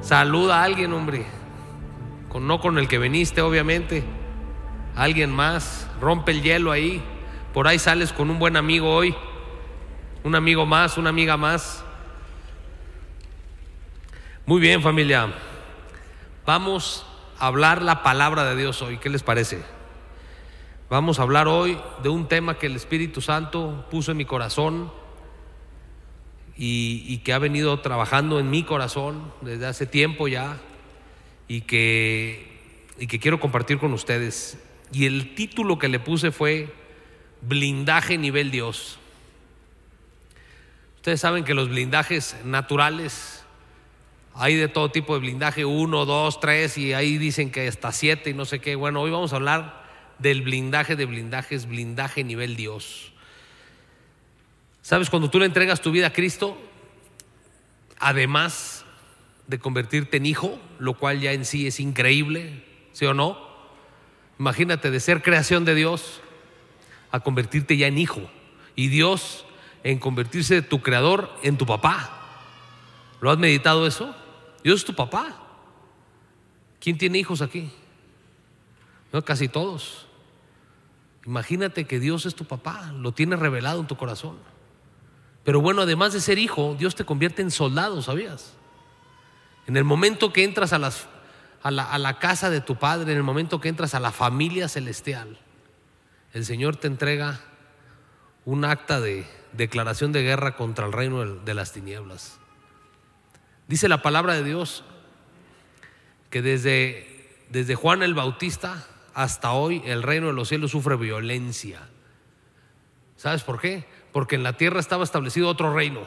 Saluda a alguien, hombre. Con, no con el que veniste, obviamente. Alguien más. Rompe el hielo ahí. Por ahí sales con un buen amigo hoy. Un amigo más, una amiga más. Muy bien, familia. Vamos a hablar la palabra de Dios hoy. ¿Qué les parece? Vamos a hablar hoy de un tema que el Espíritu Santo puso en mi corazón y, que ha venido trabajando en mi corazón desde hace tiempo ya y que, y que quiero compartir con ustedes. Y el título que le puse fue Blindaje nivel Dios. Ustedes saben que los blindajes naturales, hay de todo tipo de blindaje, uno, dos, tres, y ahí dicen que hasta siete y no sé qué. Bueno, hoy vamos a hablar del blindaje de blindajes, blindaje nivel Dios. ¿Sabes? Cuando tú le entregas tu vida a Cristo, además de convertirte en hijo, lo cual ya en sí es increíble, ¿sí o no? Imagínate de ser creación de Dios a convertirte ya en hijo. Y Dios en convertirse de tu creador en tu papá. ¿Lo has meditado eso? Dios es tu papá. ¿Quién tiene hijos aquí? No, casi todos. Imagínate que Dios es tu papá, lo tienes revelado en tu corazón. Pero bueno, además de ser hijo, Dios te convierte en soldado, ¿sabías? En el momento que entras a, las, a, la, a la casa de tu padre, en el momento que entras a la familia celestial, el Señor te entrega un acta de declaración de guerra contra el reino de las tinieblas. Dice la palabra de Dios que desde, desde Juan el Bautista hasta hoy el reino de los cielos sufre violencia. ¿Sabes por qué? Porque en la tierra estaba establecido otro reino.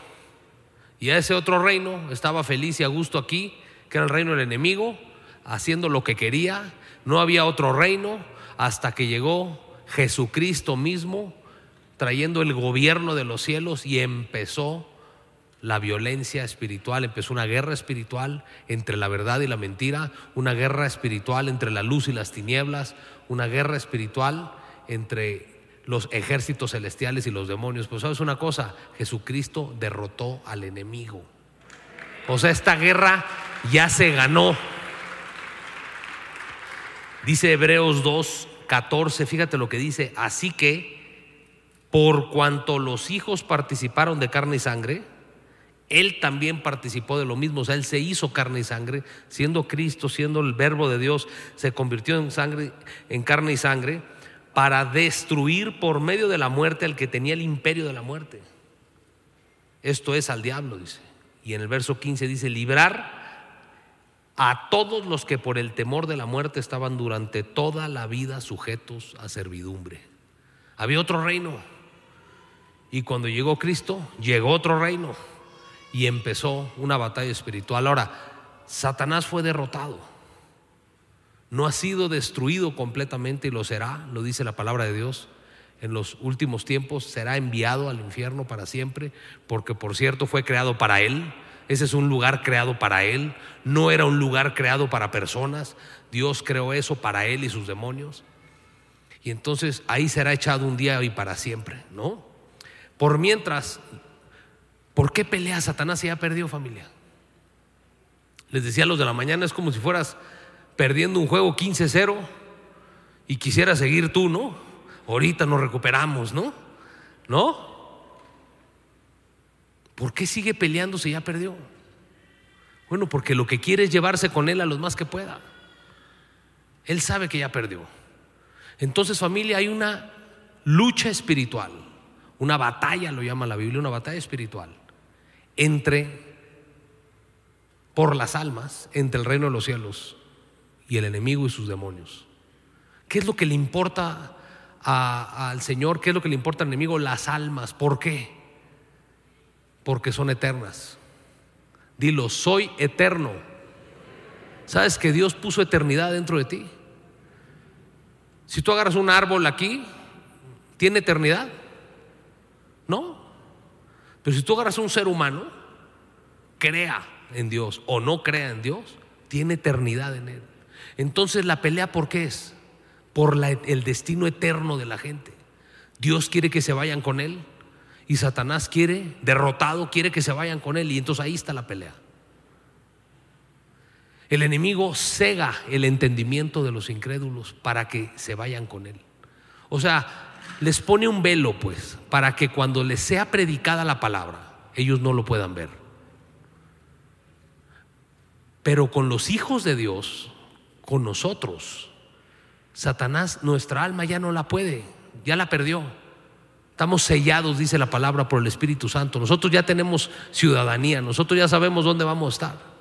Y a ese otro reino estaba feliz y a gusto aquí, que era el reino del enemigo, haciendo lo que quería. No había otro reino hasta que llegó Jesucristo mismo, trayendo el gobierno de los cielos y empezó la violencia espiritual, empezó una guerra espiritual entre la verdad y la mentira, una guerra espiritual entre la luz y las tinieblas, una guerra espiritual entre los ejércitos celestiales y los demonios. Pues sabes una cosa, Jesucristo derrotó al enemigo. O sea, esta guerra ya se ganó. Dice Hebreos 2, 14, fíjate lo que dice, así que por cuanto los hijos participaron de carne y sangre, él también participó de lo mismo, o sea, Él se hizo carne y sangre, siendo Cristo, siendo el verbo de Dios, se convirtió en sangre, en carne y sangre, para destruir por medio de la muerte al que tenía el imperio de la muerte. Esto es al diablo, dice. Y en el verso 15 dice, librar a todos los que por el temor de la muerte estaban durante toda la vida sujetos a servidumbre. Había otro reino. Y cuando llegó Cristo, llegó otro reino y empezó una batalla espiritual. Ahora, Satanás fue derrotado. No ha sido destruido completamente y lo será, lo dice la palabra de Dios. En los últimos tiempos será enviado al infierno para siempre, porque por cierto fue creado para él. Ese es un lugar creado para él, no era un lugar creado para personas. Dios creó eso para él y sus demonios. Y entonces ahí será echado un día y para siempre, ¿no? Por mientras, ¿Por qué pelea Satanás si ya perdió familia? Les decía a los de la mañana, es como si fueras perdiendo un juego 15-0 y quisieras seguir tú, ¿no? Ahorita nos recuperamos, ¿no? ¿No? ¿Por qué sigue peleando si ya perdió? Bueno, porque lo que quiere es llevarse con él a los más que pueda. Él sabe que ya perdió. Entonces familia, hay una lucha espiritual, una batalla, lo llama la Biblia, una batalla espiritual entre, por las almas, entre el reino de los cielos y el enemigo y sus demonios. ¿Qué es lo que le importa al Señor? ¿Qué es lo que le importa al enemigo? Las almas. ¿Por qué? Porque son eternas. Dilo, soy eterno. ¿Sabes que Dios puso eternidad dentro de ti? Si tú agarras un árbol aquí, ¿tiene eternidad? No. Pero si tú agarras un ser humano, crea en Dios o no crea en Dios, tiene eternidad en él. Entonces la pelea, ¿por qué es? Por el destino eterno de la gente. Dios quiere que se vayan con él y Satanás quiere, derrotado, quiere que se vayan con él y entonces ahí está la pelea. El enemigo cega el entendimiento de los incrédulos para que se vayan con él. O sea, les pone un velo, pues, para que cuando les sea predicada la palabra, ellos no lo puedan ver. Pero con los hijos de Dios, con nosotros, Satanás, nuestra alma ya no la puede, ya la perdió. Estamos sellados, dice la palabra, por el Espíritu Santo. Nosotros ya tenemos ciudadanía, nosotros ya sabemos dónde vamos a estar.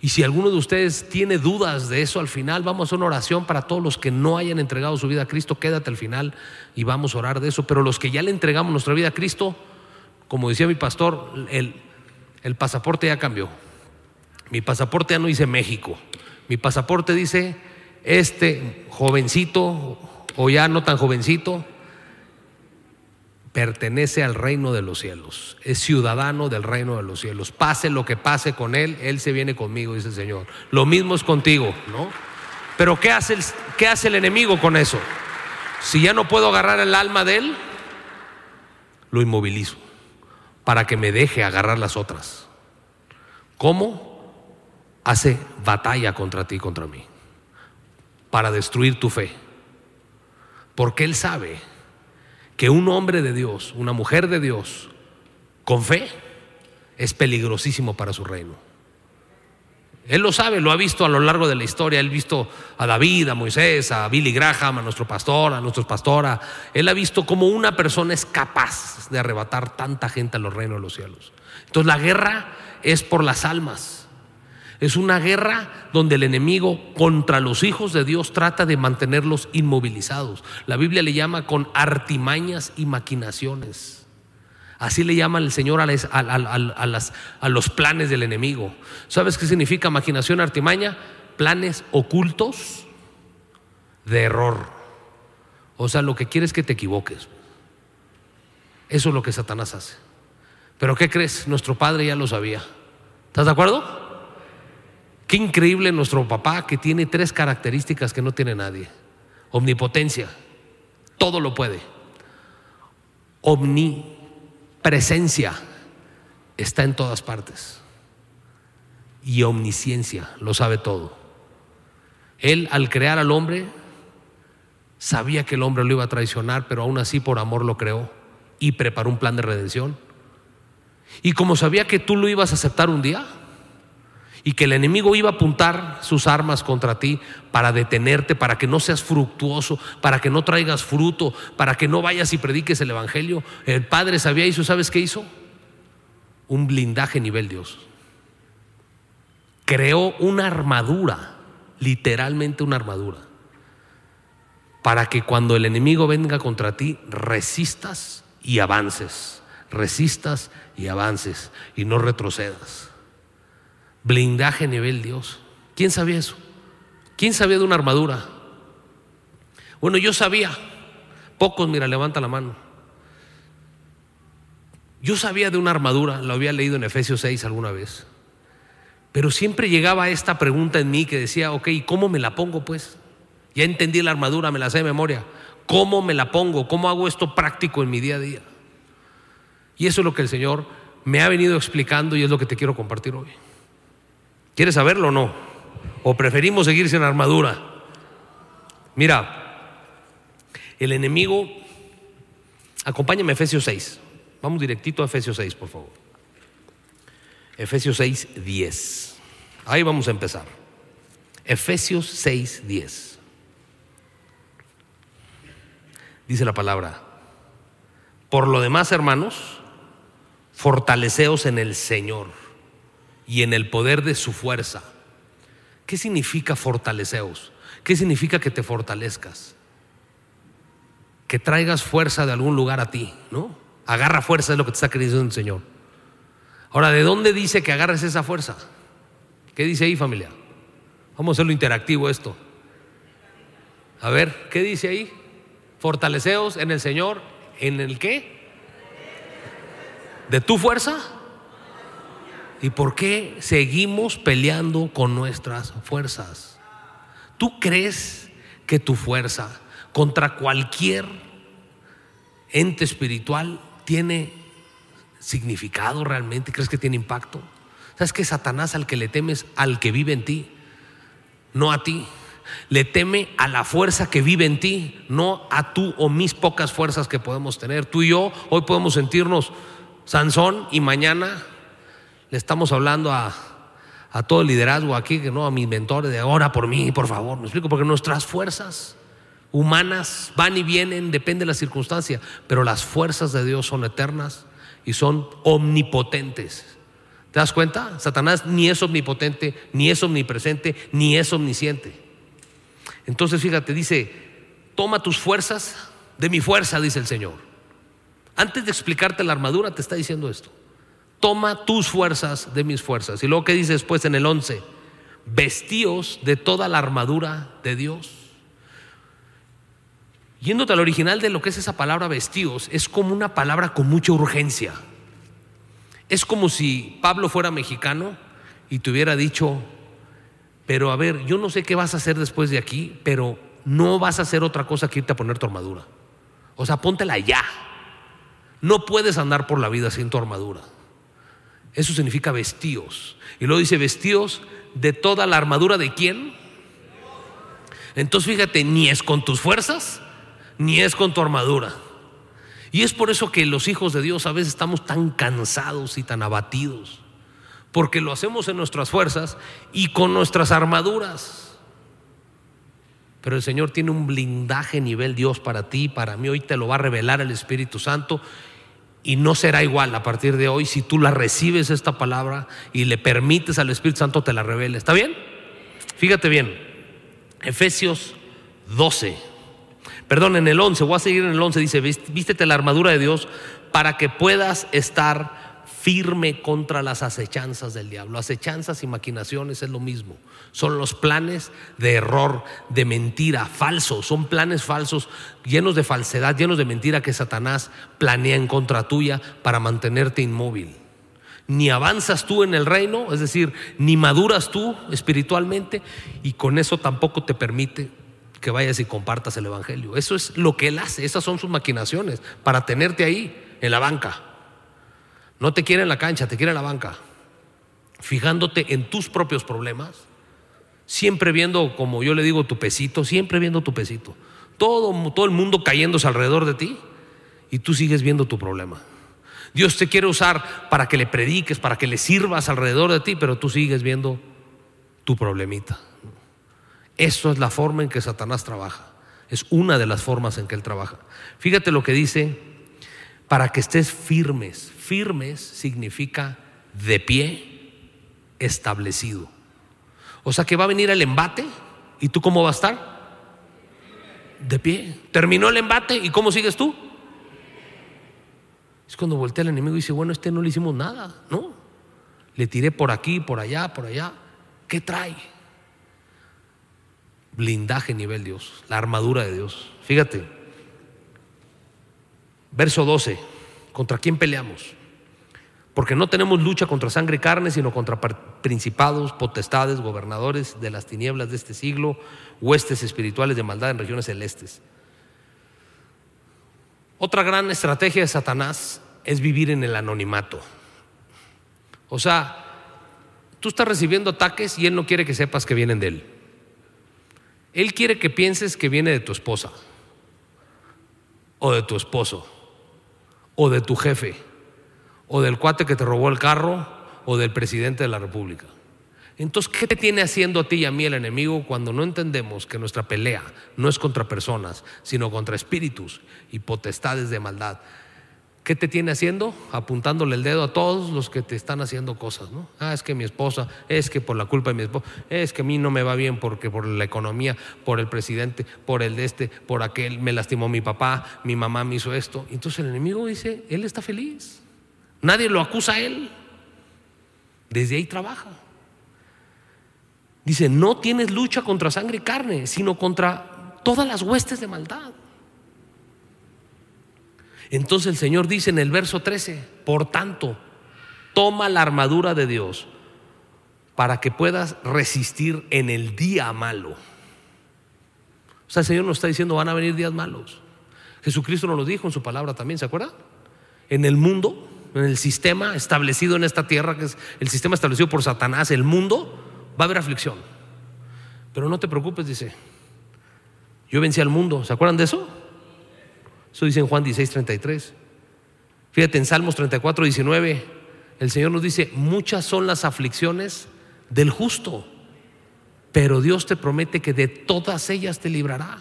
Y si alguno de ustedes tiene dudas de eso al final, vamos a hacer una oración para todos los que no hayan entregado su vida a Cristo. Quédate al final y vamos a orar de eso. Pero los que ya le entregamos nuestra vida a Cristo, como decía mi pastor, el, el pasaporte ya cambió. Mi pasaporte ya no dice México. Mi pasaporte dice este jovencito o ya no tan jovencito pertenece al reino de los cielos, es ciudadano del reino de los cielos. Pase lo que pase con él, él se viene conmigo, dice el Señor. Lo mismo es contigo, ¿no? Pero ¿qué hace el, qué hace el enemigo con eso? Si ya no puedo agarrar el alma de él, lo inmovilizo para que me deje agarrar las otras. ¿Cómo? Hace batalla contra ti, contra mí, para destruir tu fe. Porque él sabe que un hombre de Dios, una mujer de Dios, con fe, es peligrosísimo para su reino. Él lo sabe, lo ha visto a lo largo de la historia. Él ha visto a David, a Moisés, a Billy Graham, a nuestro pastor, a nuestros pastora. Él ha visto cómo una persona es capaz de arrebatar tanta gente a los reinos de los cielos. Entonces la guerra es por las almas. Es una guerra donde el enemigo contra los hijos de Dios trata de mantenerlos inmovilizados. La Biblia le llama con artimañas y maquinaciones. Así le llama el Señor a, los planes del enemigo. ¿Sabes qué significa maquinación, artimaña? Planes ocultos de error. O sea, lo que quiere es que te equivoques. Eso es lo que Satanás hace. Pero ¿qué crees? Nuestro Padre ya lo sabía. ¿Estás de acuerdo? Qué increíble nuestro papá que tiene tres características que no tiene nadie. Omnipotencia, todo lo puede. Omnipresencia, está en todas partes. Y omnisciencia, lo sabe todo. Él al crear al hombre, sabía que el hombre lo iba a traicionar, pero aún así por amor lo creó y preparó un plan de redención. Y como sabía que tú lo ibas a aceptar un día, y que el enemigo iba a apuntar sus armas contra ti para detenerte, para que no seas fructuoso, para que no traigas fruto, para que no vayas y prediques el Evangelio. El Padre sabía eso, ¿sabes qué hizo? Un blindaje nivel Dios. Creó una armadura, literalmente una armadura, para que cuando el enemigo venga contra ti, resistas y avances, resistas y avances y no retrocedas blindaje nivel Dios. ¿Quién sabía eso? ¿Quién sabía de una armadura? Bueno, yo sabía. Pocos, mira, levanta la mano. Yo sabía de una armadura, lo había leído en Efesios 6 alguna vez. Pero siempre llegaba esta pregunta en mí que decía, ok, ¿cómo me la pongo pues? Ya entendí la armadura, me la sé de memoria. ¿Cómo me la pongo? ¿Cómo hago esto práctico en mi día a día? Y eso es lo que el Señor me ha venido explicando y es lo que te quiero compartir hoy. ¿Quieres saberlo o no? ¿O preferimos seguir sin armadura? Mira, el enemigo, acompáñame a Efesios 6. Vamos directito a Efesios 6, por favor. Efesios 6, 10. Ahí vamos a empezar. Efesios 6, 10. Dice la palabra, por lo demás, hermanos, fortaleceos en el Señor y en el poder de su fuerza. ¿Qué significa fortaleceos? ¿Qué significa que te fortalezcas? Que traigas fuerza de algún lugar a ti, ¿no? Agarra fuerza es lo que te está queriendo el Señor. Ahora, ¿de dónde dice que agarres esa fuerza? ¿Qué dice ahí, familia? Vamos a hacerlo interactivo esto. A ver, ¿qué dice ahí? Fortaleceos en el Señor, ¿en el qué? ¿De tu fuerza? ¿Y por qué seguimos peleando con nuestras fuerzas? ¿Tú crees que tu fuerza contra cualquier ente espiritual tiene significado realmente? ¿Crees que tiene impacto? ¿Sabes que Satanás al que le temes al que vive en ti, no a ti? Le teme a la fuerza que vive en ti, no a tú o mis pocas fuerzas que podemos tener. Tú y yo hoy podemos sentirnos Sansón y mañana le estamos hablando a, todo el liderazgo aquí, que no a mis mentores, de ahora por mí, por favor. Me explico, porque nuestras fuerzas humanas van y vienen, depende de la circunstancia, pero las fuerzas de Dios son eternas y son omnipotentes. ¿Te das cuenta? Satanás ni es omnipotente, ni es omnipresente, ni es omnisciente. Entonces, fíjate, dice, toma tus fuerzas de mi fuerza, dice el Señor. Antes de explicarte la armadura, te está diciendo esto. Toma tus fuerzas de mis fuerzas. Y luego que dice después en el 11, vestíos de toda la armadura de Dios. Yéndote al original de lo que es esa palabra vestíos, es como una palabra con mucha urgencia. Es como si Pablo fuera mexicano y te hubiera dicho, pero a ver, yo no sé qué vas a hacer después de aquí, pero no vas a hacer otra cosa que irte a poner tu armadura. O sea, póntela ya. No puedes andar por la vida sin tu armadura. Eso significa vestíos. Y luego dice vestíos de toda la armadura de quién. Entonces fíjate, ni es con tus fuerzas, ni es con tu armadura. Y es por eso que los hijos de Dios a veces estamos tan cansados y tan abatidos, porque lo hacemos en nuestras fuerzas y con nuestras armaduras. Pero el Señor tiene un blindaje nivel Dios para ti, para mí. Hoy te lo va a revelar el Espíritu Santo y no será igual a partir de hoy si tú la recibes esta palabra y le permites al Espíritu Santo te la revele. ¿Está bien? Fíjate bien. Efesios 12. Perdón, en el 11, voy a seguir en el 11, dice, vístete la armadura de Dios para que puedas estar firme contra las acechanzas del diablo. Acechanzas y maquinaciones es lo mismo. Son los planes de error, de mentira, falsos. Son planes falsos, llenos de falsedad, llenos de mentira que Satanás planea en contra tuya para mantenerte inmóvil. Ni avanzas tú en el reino, es decir, ni maduras tú espiritualmente y con eso tampoco te permite que vayas y compartas el Evangelio. Eso es lo que Él hace, esas son sus maquinaciones para tenerte ahí, en la banca. No te quiere en la cancha, te quiere en la banca. Fijándote en tus propios problemas, siempre viendo, como yo le digo, tu pesito, siempre viendo tu pesito. Todo, todo el mundo cayéndose alrededor de ti y tú sigues viendo tu problema. Dios te quiere usar para que le prediques, para que le sirvas alrededor de ti, pero tú sigues viendo tu problemita. Eso es la forma en que Satanás trabaja. Es una de las formas en que él trabaja. Fíjate lo que dice, para que estés firmes. Firmes significa de pie, establecido. O sea que va a venir el embate y tú cómo vas a estar? De pie. Terminó el embate y cómo sigues tú? Es cuando voltea el enemigo y dice, bueno, este no le hicimos nada, ¿no? Le tiré por aquí, por allá, por allá. ¿Qué trae? blindaje nivel Dios, la armadura de Dios. Fíjate, verso 12, ¿contra quién peleamos? Porque no tenemos lucha contra sangre y carne, sino contra principados, potestades, gobernadores de las tinieblas de este siglo, huestes espirituales de maldad en regiones celestes. Otra gran estrategia de Satanás es vivir en el anonimato. O sea, tú estás recibiendo ataques y él no quiere que sepas que vienen de él. Él quiere que pienses que viene de tu esposa, o de tu esposo, o de tu jefe, o del cuate que te robó el carro, o del presidente de la República. Entonces, ¿qué te tiene haciendo a ti y a mí el enemigo cuando no entendemos que nuestra pelea no es contra personas, sino contra espíritus y potestades de maldad? ¿Qué te tiene haciendo? Apuntándole el dedo a todos los que te están haciendo cosas, ¿no? Ah, es que mi esposa, es que por la culpa de mi esposa, es que a mí no me va bien porque por la economía, por el presidente, por el de este, por aquel, me lastimó mi papá, mi mamá me hizo esto. Entonces el enemigo dice, él está feliz. Nadie lo acusa a él. Desde ahí trabaja. Dice, no tienes lucha contra sangre y carne, sino contra todas las huestes de maldad. Entonces el Señor dice en el verso 13, por tanto, toma la armadura de Dios para que puedas resistir en el día malo. O sea, el Señor nos está diciendo, van a venir días malos. Jesucristo nos lo dijo en su palabra también, ¿se acuerda? En el mundo en el sistema establecido en esta tierra, que es el sistema establecido por Satanás, el mundo, va a haber aflicción. Pero no te preocupes, dice. Yo vencí al mundo. ¿Se acuerdan de eso? Eso dice en Juan 16, 33. Fíjate en Salmos 34, 19. El Señor nos dice, muchas son las aflicciones del justo, pero Dios te promete que de todas ellas te librará.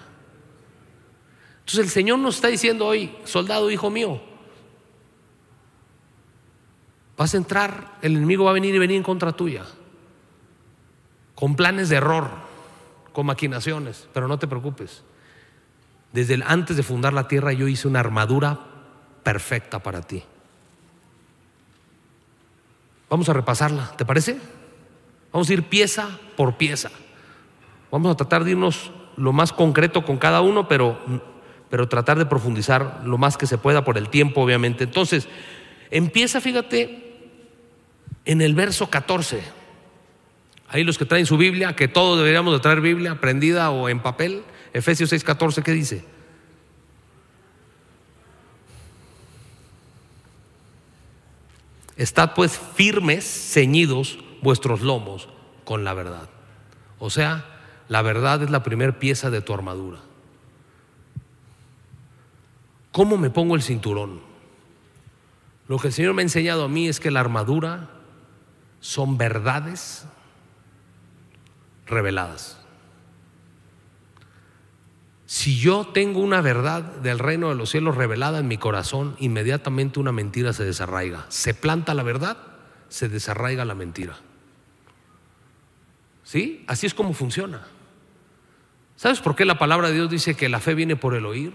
Entonces el Señor nos está diciendo hoy, soldado, hijo mío, vas a entrar, el enemigo va a venir y venir en contra tuya, con planes de error, con maquinaciones, pero no te preocupes. Desde el, antes de fundar la tierra yo hice una armadura perfecta para ti. Vamos a repasarla, ¿te parece? Vamos a ir pieza por pieza. Vamos a tratar de irnos lo más concreto con cada uno, pero, pero tratar de profundizar lo más que se pueda por el tiempo, obviamente. Entonces, empieza, fíjate, en el verso 14. Ahí los que traen su Biblia, que todos deberíamos de traer Biblia prendida o en papel. Efesios 6:14, ¿qué dice? Estad pues firmes, ceñidos vuestros lomos con la verdad. O sea, la verdad es la primera pieza de tu armadura. ¿Cómo me pongo el cinturón? Lo que el Señor me ha enseñado a mí es que la armadura son verdades reveladas. Si yo tengo una verdad del reino de los cielos revelada en mi corazón, inmediatamente una mentira se desarraiga. Se planta la verdad, se desarraiga la mentira. ¿Sí? Así es como funciona. ¿Sabes por qué la palabra de Dios dice que la fe viene por el oír?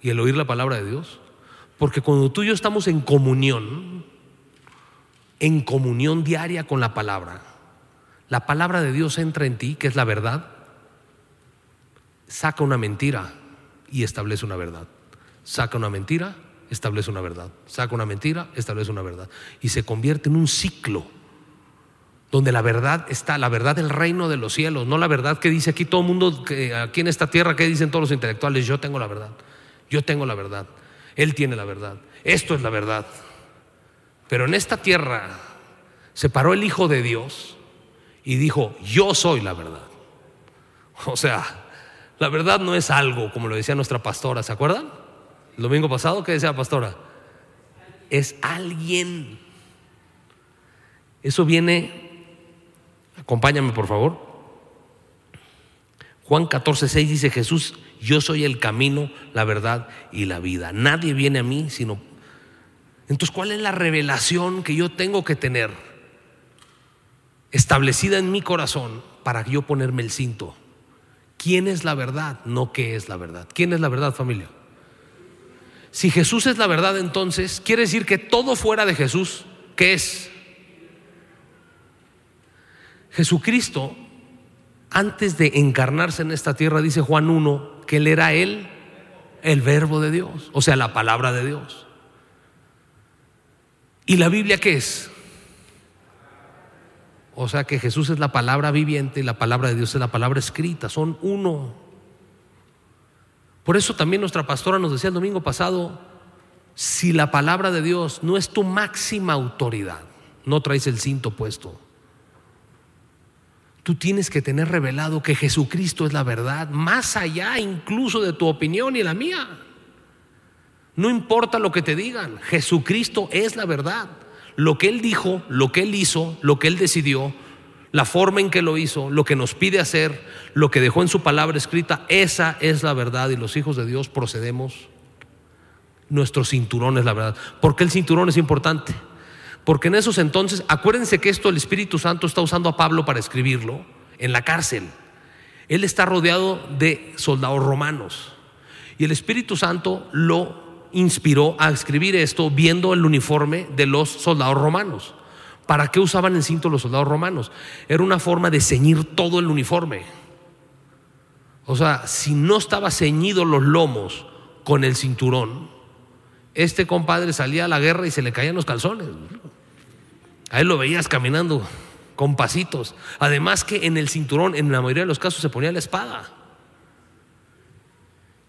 Y el oír la palabra de Dios. Porque cuando tú y yo estamos en comunión, en comunión diaria con la palabra, la palabra de Dios entra en ti, que es la verdad, saca una mentira y establece una verdad. Saca una mentira, establece una verdad. Saca una mentira, establece una verdad. Y se convierte en un ciclo donde la verdad está, la verdad del reino de los cielos, no la verdad que dice aquí todo el mundo, que aquí en esta tierra, que dicen todos los intelectuales, yo tengo la verdad, yo tengo la verdad, Él tiene la verdad, esto es la verdad. Pero en esta tierra se paró el Hijo de Dios y dijo, yo soy la verdad. O sea, la verdad no es algo, como lo decía nuestra pastora, ¿se acuerdan? El domingo pasado, ¿qué decía la pastora? Es alguien. Eso viene, acompáñame por favor. Juan 14, 6 dice Jesús, yo soy el camino, la verdad y la vida. Nadie viene a mí sino... Entonces, ¿cuál es la revelación que yo tengo que tener establecida en mi corazón para yo ponerme el cinto? ¿Quién es la verdad? No qué es la verdad. ¿Quién es la verdad, familia? Si Jesús es la verdad, entonces quiere decir que todo fuera de Jesús, ¿qué es? Jesucristo, antes de encarnarse en esta tierra, dice Juan 1, que Él era Él, el verbo de Dios, o sea, la palabra de Dios. ¿Y la Biblia qué es? O sea que Jesús es la palabra viviente y la palabra de Dios es la palabra escrita, son uno. Por eso también nuestra pastora nos decía el domingo pasado, si la palabra de Dios no es tu máxima autoridad, no traes el cinto puesto. Tú tienes que tener revelado que Jesucristo es la verdad, más allá incluso de tu opinión y la mía. No importa lo que te digan, Jesucristo es la verdad lo que Él dijo, lo que Él hizo, lo que Él decidió, la forma en que lo hizo, lo que nos pide hacer, lo que dejó en su palabra escrita, esa es la verdad y los hijos de Dios procedemos. Nuestro cinturón es la verdad. ¿Por qué el cinturón es importante? Porque en esos entonces, acuérdense que esto el Espíritu Santo está usando a Pablo para escribirlo en la cárcel. Él está rodeado de soldados romanos y el Espíritu Santo lo inspiró a escribir esto viendo el uniforme de los soldados romanos. ¿Para qué usaban el cinto los soldados romanos? Era una forma de ceñir todo el uniforme. O sea, si no estaba ceñido los lomos con el cinturón, este compadre salía a la guerra y se le caían los calzones. A él lo veías caminando con pasitos. Además que en el cinturón, en la mayoría de los casos, se ponía la espada.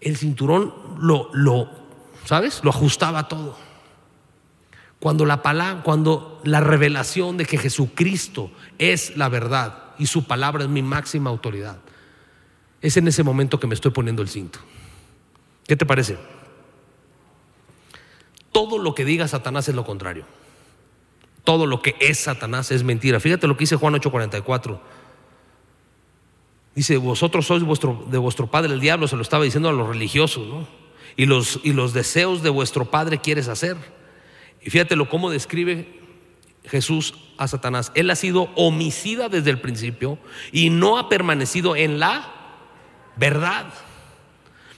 El cinturón lo, lo ¿sabes? Lo ajustaba todo. Cuando la palabra, cuando la revelación de que Jesucristo es la verdad y su palabra es mi máxima autoridad, es en ese momento que me estoy poniendo el cinto. ¿Qué te parece? Todo lo que diga Satanás es lo contrario. Todo lo que es Satanás es mentira. Fíjate lo que dice Juan 8:44. Dice, vosotros sois vuestro, de vuestro padre el diablo, se lo estaba diciendo a los religiosos, ¿no? Y los, y los deseos de vuestro padre quieres hacer. Y fíjate cómo describe Jesús a Satanás. Él ha sido homicida desde el principio y no ha permanecido en la verdad.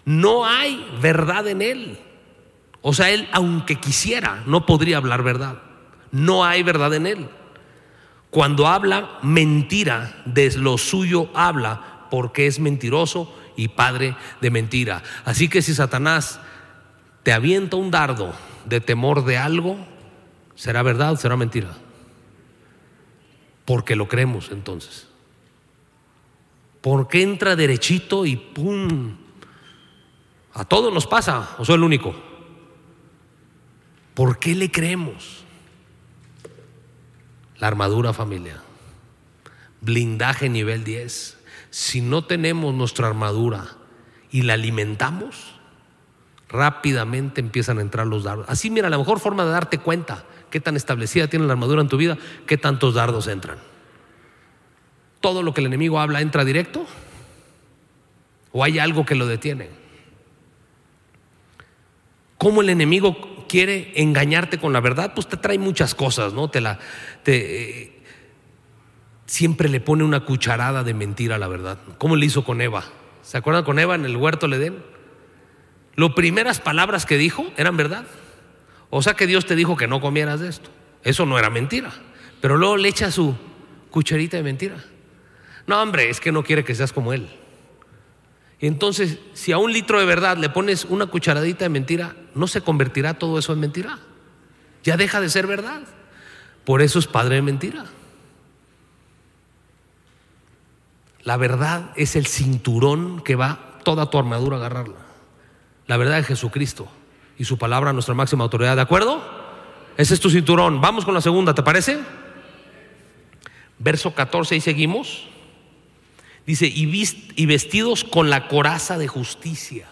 No hay verdad en él. O sea, él, aunque quisiera, no podría hablar verdad. No hay verdad en él. Cuando habla mentira, de lo suyo habla, porque es mentiroso y padre de mentira. Así que si Satanás te avienta un dardo de temor de algo, ¿será verdad o será mentira? Porque lo creemos entonces. Porque entra derechito y ¡pum! A todos nos pasa, o soy el único. ¿Por qué le creemos? La armadura familia. Blindaje nivel 10. Si no tenemos nuestra armadura y la alimentamos, rápidamente empiezan a entrar los dardos. Así, mira, la mejor forma de darte cuenta qué tan establecida tiene la armadura en tu vida, qué tantos dardos entran. Todo lo que el enemigo habla entra directo o hay algo que lo detiene. ¿Cómo el enemigo quiere engañarte con la verdad, pues te trae muchas cosas, ¿no? Te la, te, siempre le pone una cucharada de mentira a la verdad. ¿Cómo le hizo con Eva? ¿Se acuerdan con Eva en el huerto le den? Las primeras palabras que dijo eran verdad. O sea que Dios te dijo que no comieras de esto. Eso no era mentira. Pero luego le echa su cucharita de mentira. No, hombre, es que no quiere que seas como Él. Entonces, si a un litro de verdad le pones una cucharadita de mentira, ¿no se convertirá todo eso en mentira? Ya deja de ser verdad. Por eso es padre de mentira. La verdad es el cinturón que va toda tu armadura a agarrarla. La verdad de Jesucristo y su palabra nuestra máxima autoridad. ¿De acuerdo? Ese es tu cinturón. Vamos con la segunda, ¿te parece? Verso 14 y seguimos. Dice, y vestidos con la coraza de justicia.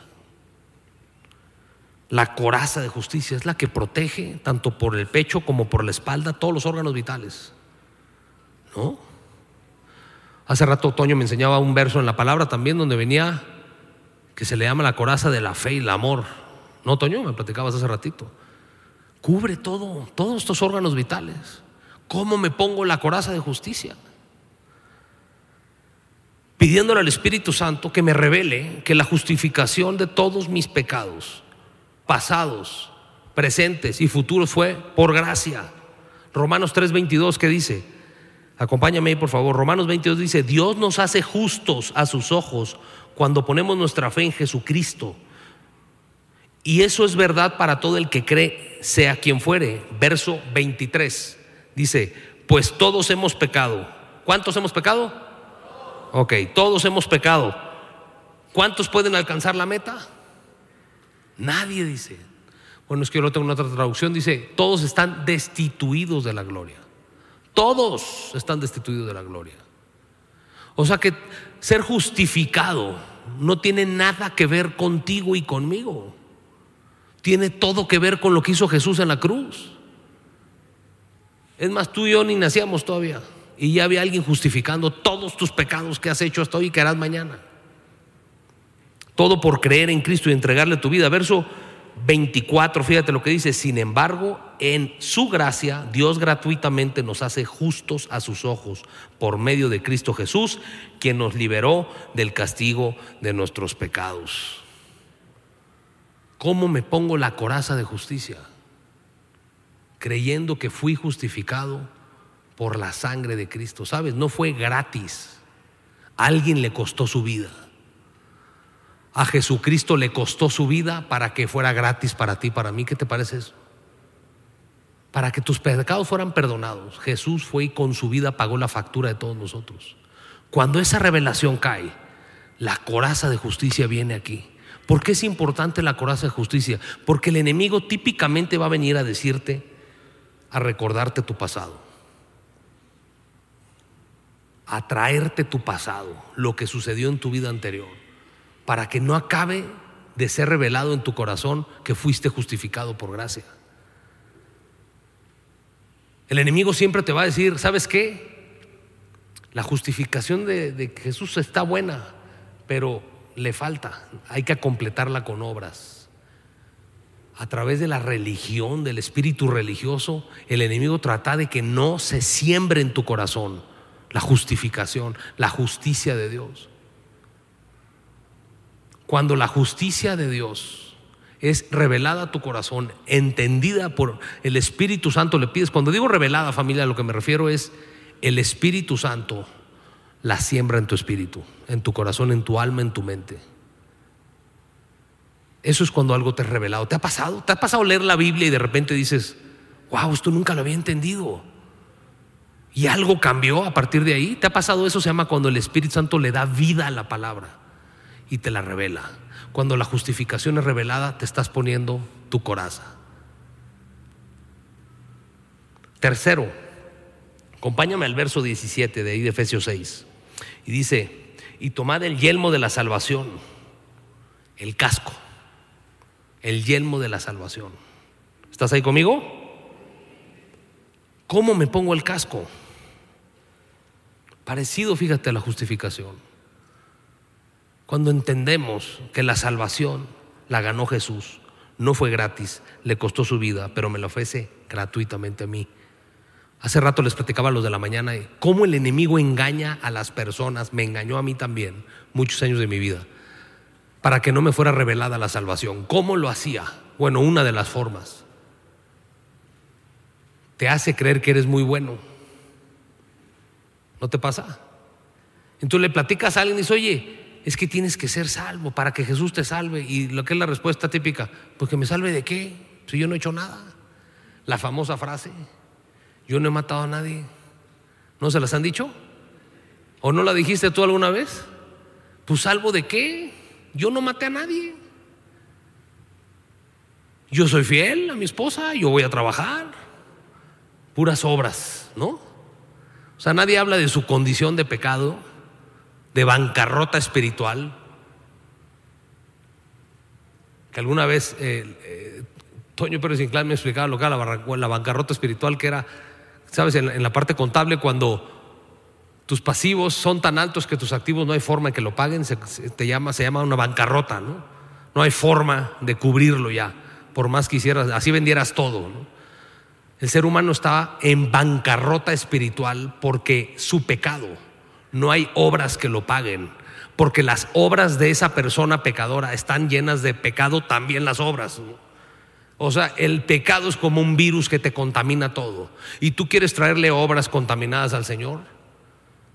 La coraza de justicia es la que protege tanto por el pecho como por la espalda todos los órganos vitales. ¿No? Hace rato Toño me enseñaba un verso en la palabra también donde venía que se le llama la coraza de la fe y el amor. No, Toño, me platicabas hace ratito. Cubre todo, todos estos órganos vitales. ¿Cómo me pongo la coraza de justicia? pidiéndole al Espíritu Santo que me revele que la justificación de todos mis pecados, pasados, presentes y futuros, fue por gracia. Romanos 3:22 que dice, acompáñame ahí por favor, Romanos 22 dice, Dios nos hace justos a sus ojos cuando ponemos nuestra fe en Jesucristo. Y eso es verdad para todo el que cree, sea quien fuere. Verso 23 dice, pues todos hemos pecado. ¿Cuántos hemos pecado? Ok, todos hemos pecado. ¿Cuántos pueden alcanzar la meta? Nadie dice. Bueno, es que yo lo tengo en otra traducción, dice, todos están destituidos de la gloria. Todos están destituidos de la gloria. O sea que ser justificado no tiene nada que ver contigo y conmigo. Tiene todo que ver con lo que hizo Jesús en la cruz. Es más, tú y yo ni nacíamos todavía y ya había alguien justificando todos tus pecados que has hecho hasta hoy y que harás mañana. Todo por creer en Cristo y entregarle tu vida. Verso 24, fíjate lo que dice, sin embargo, en su gracia, Dios gratuitamente nos hace justos a sus ojos por medio de Cristo Jesús, quien nos liberó del castigo de nuestros pecados. ¿Cómo me pongo la coraza de justicia? Creyendo que fui justificado por la sangre de Cristo. ¿Sabes? No fue gratis. alguien le costó su vida. A Jesucristo le costó su vida para que fuera gratis para ti, para mí. ¿Qué te parece eso? Para que tus pecados fueran perdonados. Jesús fue y con su vida pagó la factura de todos nosotros. Cuando esa revelación cae, la coraza de justicia viene aquí. ¿Por qué es importante la coraza de justicia? Porque el enemigo típicamente va a venir a decirte, a recordarte tu pasado, a traerte tu pasado, lo que sucedió en tu vida anterior, para que no acabe de ser revelado en tu corazón que fuiste justificado por gracia. El enemigo siempre te va a decir, ¿sabes qué? La justificación de, de Jesús está buena, pero le falta, hay que completarla con obras. A través de la religión, del espíritu religioso, el enemigo trata de que no se siembre en tu corazón la justificación, la justicia de Dios. Cuando la justicia de Dios es revelada a tu corazón, entendida por el Espíritu Santo, le pides, cuando digo revelada familia, lo que me refiero es el Espíritu Santo la siembra en tu espíritu, en tu corazón, en tu alma, en tu mente. Eso es cuando algo te ha revelado. ¿Te ha pasado? ¿Te ha pasado leer la Biblia y de repente dices, wow, esto nunca lo había entendido? Y algo cambió a partir de ahí. ¿Te ha pasado eso? Se llama cuando el Espíritu Santo le da vida a la palabra y te la revela. Cuando la justificación es revelada, te estás poniendo tu coraza. Tercero, acompáñame al verso 17 de ahí de Efesios 6. Y dice, y tomad el yelmo de la salvación, el casco, el yelmo de la salvación. ¿Estás ahí conmigo? ¿Cómo me pongo el casco? Parecido, fíjate, a la justificación. Cuando entendemos que la salvación la ganó Jesús, no fue gratis, le costó su vida, pero me la ofrece gratuitamente a mí. Hace rato les platicaba a los de la mañana cómo el enemigo engaña a las personas, me engañó a mí también, muchos años de mi vida, para que no me fuera revelada la salvación. ¿Cómo lo hacía? Bueno, una de las formas. Te hace creer que eres muy bueno. ¿No te pasa? Entonces le platicas a alguien y dice, oye, es que tienes que ser salvo para que Jesús te salve. Y lo que es la respuesta típica, pues que me salve de qué, si yo no he hecho nada. La famosa frase. Yo no he matado a nadie. ¿No se las han dicho? ¿O no la dijiste tú alguna vez? Pues salvo de qué? Yo no maté a nadie. Yo soy fiel a mi esposa, yo voy a trabajar. Puras obras, ¿no? O sea, nadie habla de su condición de pecado, de bancarrota espiritual. Que alguna vez eh, eh, Toño Pérez Inclán me explicaba lo que era la bancarrota espiritual, que era sabes, en, la parte contable, cuando tus pasivos son tan altos que tus activos no hay forma de que lo paguen, se, te llama, se llama una bancarrota, ¿no? No hay forma de cubrirlo ya, por más que hicieras, así vendieras todo, El ser humano está en bancarrota espiritual porque su pecado, no hay obras que lo paguen, porque las obras de esa persona pecadora están llenas de pecado, también las obras. O sea, el pecado es como un virus que te contamina todo. ¿Y tú quieres traerle obras contaminadas al Señor?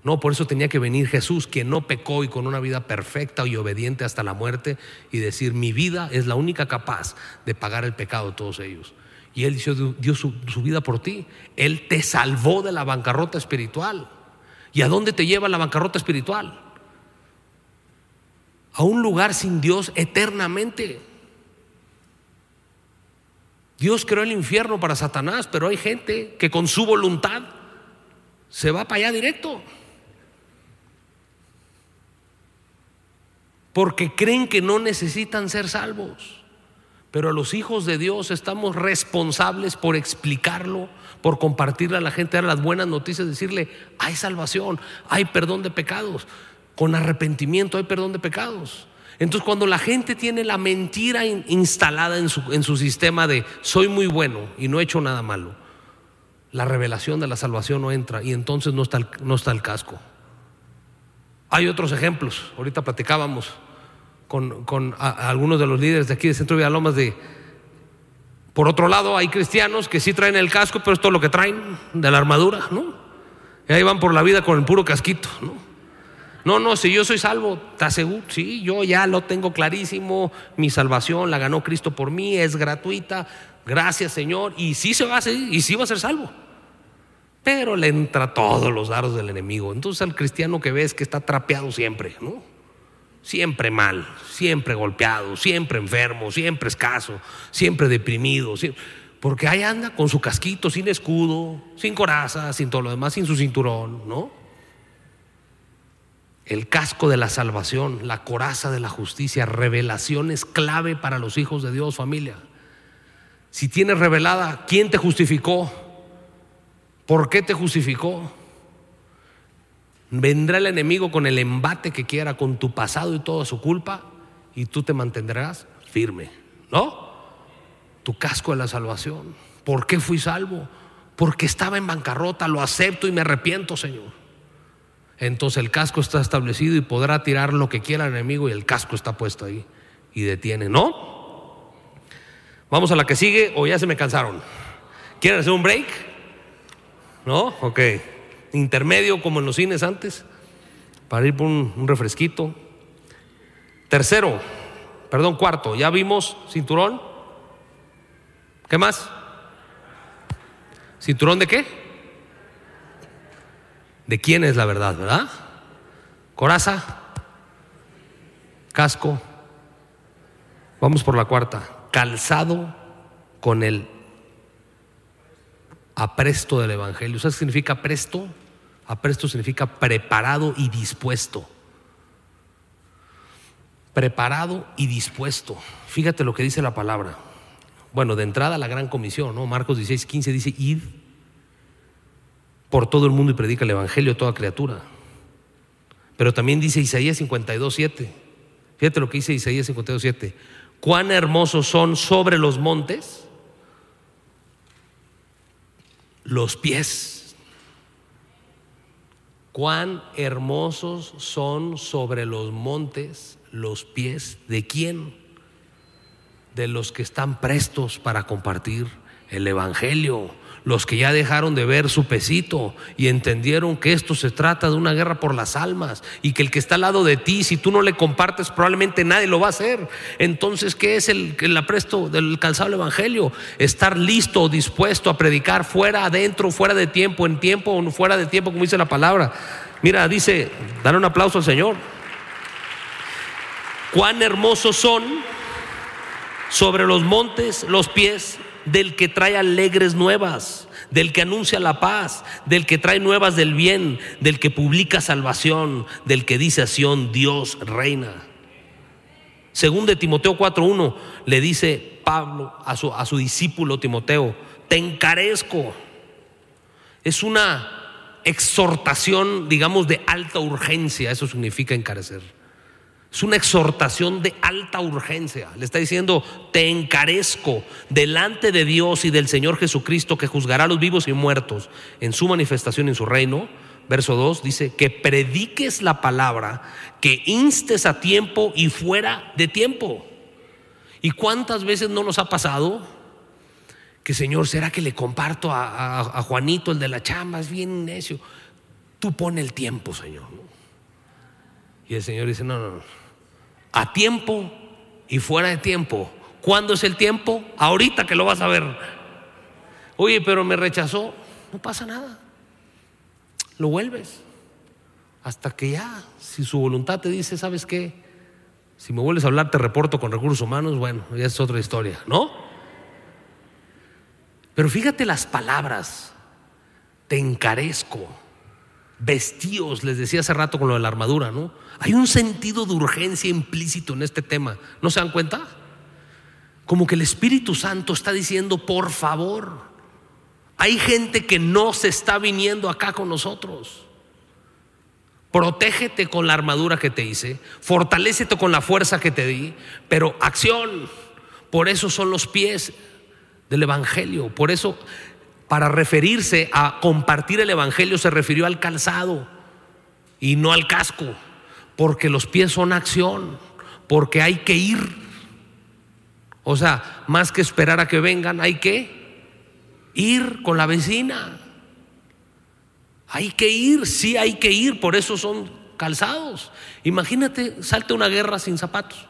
No, por eso tenía que venir Jesús, quien no pecó y con una vida perfecta y obediente hasta la muerte, y decir, mi vida es la única capaz de pagar el pecado de todos ellos. Y Él dio, su, su vida por ti. Él te salvó de la bancarrota espiritual. ¿Y a dónde te lleva la bancarrota espiritual? A un lugar sin Dios eternamente. Dios creó el infierno para Satanás, pero hay gente que con su voluntad se va para allá directo. Porque creen que no necesitan ser salvos. Pero los hijos de Dios estamos responsables por explicarlo, por compartirle a la gente las buenas noticias, decirle, hay salvación, hay perdón de pecados. Con arrepentimiento hay perdón de pecados. Entonces cuando la gente tiene la mentira instalada en su, en su sistema de soy muy bueno y no he hecho nada malo, la revelación de la salvación no entra y entonces no está no está el casco. Hay otros ejemplos, ahorita platicábamos con, con algunos de los líderes de aquí de Centro de Villalobos de, por otro lado, hay cristianos que sí traen el casco, pero es todo lo que traen de la armadura, ¿no? Y ahí van por la vida con el puro casquito, ¿no? No, no, si yo soy salvo, ¿te aseguro? Sí, yo ya lo tengo clarísimo. Mi salvación la ganó Cristo por mí, es gratuita. Gracias, Señor. Y sí se va a hacer, y sí va a ser salvo. Pero le entra todos los dardos del enemigo. Entonces al cristiano que ves que está trapeado siempre, ¿no? Siempre mal, siempre golpeado, siempre enfermo, siempre escaso, siempre deprimido. Porque ahí anda con su casquito, sin escudo, sin coraza, sin todo lo demás, sin su cinturón, ¿no? El casco de la salvación, la coraza de la justicia, revelación es clave para los hijos de Dios, familia. Si tienes revelada, ¿quién te justificó? ¿Por qué te justificó? Vendrá el enemigo con el embate que quiera, con tu pasado y toda su culpa, y tú te mantendrás firme, ¿no? Tu casco de la salvación. ¿Por qué fui salvo? Porque estaba en bancarrota, lo acepto y me arrepiento, Señor. Entonces el casco está establecido y podrá tirar lo que quiera el enemigo y el casco está puesto ahí y detiene, ¿no? Vamos a la que sigue o ya se me cansaron. ¿Quieren hacer un break? ¿No? Ok intermedio como en los cines antes, para ir por un, refresquito. Tercero, perdón, cuarto, ya vimos cinturón. ¿Qué más? ¿Cinturón de qué? ¿De quién es la verdad, verdad? Coraza, casco. Vamos por la cuarta. Calzado con el apresto del Evangelio. ¿Sabes qué significa presto? Apresto significa preparado y dispuesto. Preparado y dispuesto. Fíjate lo que dice la palabra. Bueno, de entrada la gran comisión, ¿no? Marcos 16, 15 dice, id por todo el mundo y predica el Evangelio a toda criatura. Pero también dice Isaías 52, 7. Fíjate lo que dice Isaías 52, 7. Cuán hermosos son sobre los montes los pies. Cuán hermosos son sobre los montes los pies de quién? De los que están prestos para compartir el Evangelio los que ya dejaron de ver su pesito y entendieron que esto se trata de una guerra por las almas y que el que está al lado de ti, si tú no le compartes, probablemente nadie lo va a hacer. Entonces, ¿qué es el, apresto del calzado Evangelio? Estar listo, dispuesto a predicar fuera, adentro, fuera de tiempo, en tiempo o fuera de tiempo, como dice la palabra. Mira, dice, dar un aplauso al Señor. Cuán hermosos son sobre los montes los pies del que trae alegres nuevas, del que anuncia la paz, del que trae nuevas del bien, del que publica salvación, del que dice a Dios reina. Según de Timoteo 4.1 le dice Pablo a su, a su discípulo Timoteo, te encarezco. Es una exhortación, digamos, de alta urgencia, eso significa encarecer. Es una exhortación de alta urgencia. Le está diciendo, te encarezco delante de Dios y del Señor Jesucristo que juzgará a los vivos y muertos en su manifestación en su reino. Verso 2 dice, que prediques la palabra, que instes a tiempo y fuera de tiempo. ¿Y cuántas veces no nos ha pasado? Que Señor, ¿será que le comparto a, Juanito, el de la chamba? Es bien necio. Tú pone el tiempo, Señor. Y el Señor dice, no, no, no a tiempo y fuera de tiempo. ¿Cuándo es el tiempo? Ahorita que lo vas a ver. Oye, pero me rechazó. No pasa nada. Lo vuelves. Hasta que ya, si su voluntad te dice, ¿sabes qué? Si me vuelves a hablar, te reporto con recursos humanos, bueno, ya es otra historia, ¿no? Pero fíjate las palabras. Te encarezco. Vestíos, les decía hace rato con lo de la armadura, ¿no? Hay un sentido de urgencia implícito en este tema. ¿No se dan cuenta? Como que el Espíritu Santo está diciendo, por favor, hay gente que no se está viniendo acá con nosotros. Protégete con la armadura que te hice, fortalécete con la fuerza que te di, pero acción. Por eso son los pies del Evangelio. Por eso, para referirse a compartir el Evangelio, se refirió al calzado y no al casco porque los pies son acción, porque hay que ir. O sea, más que esperar a que vengan, hay que ir con la vecina. Hay que ir, sí hay que ir, por eso son calzados. Imagínate, salte una guerra sin zapatos.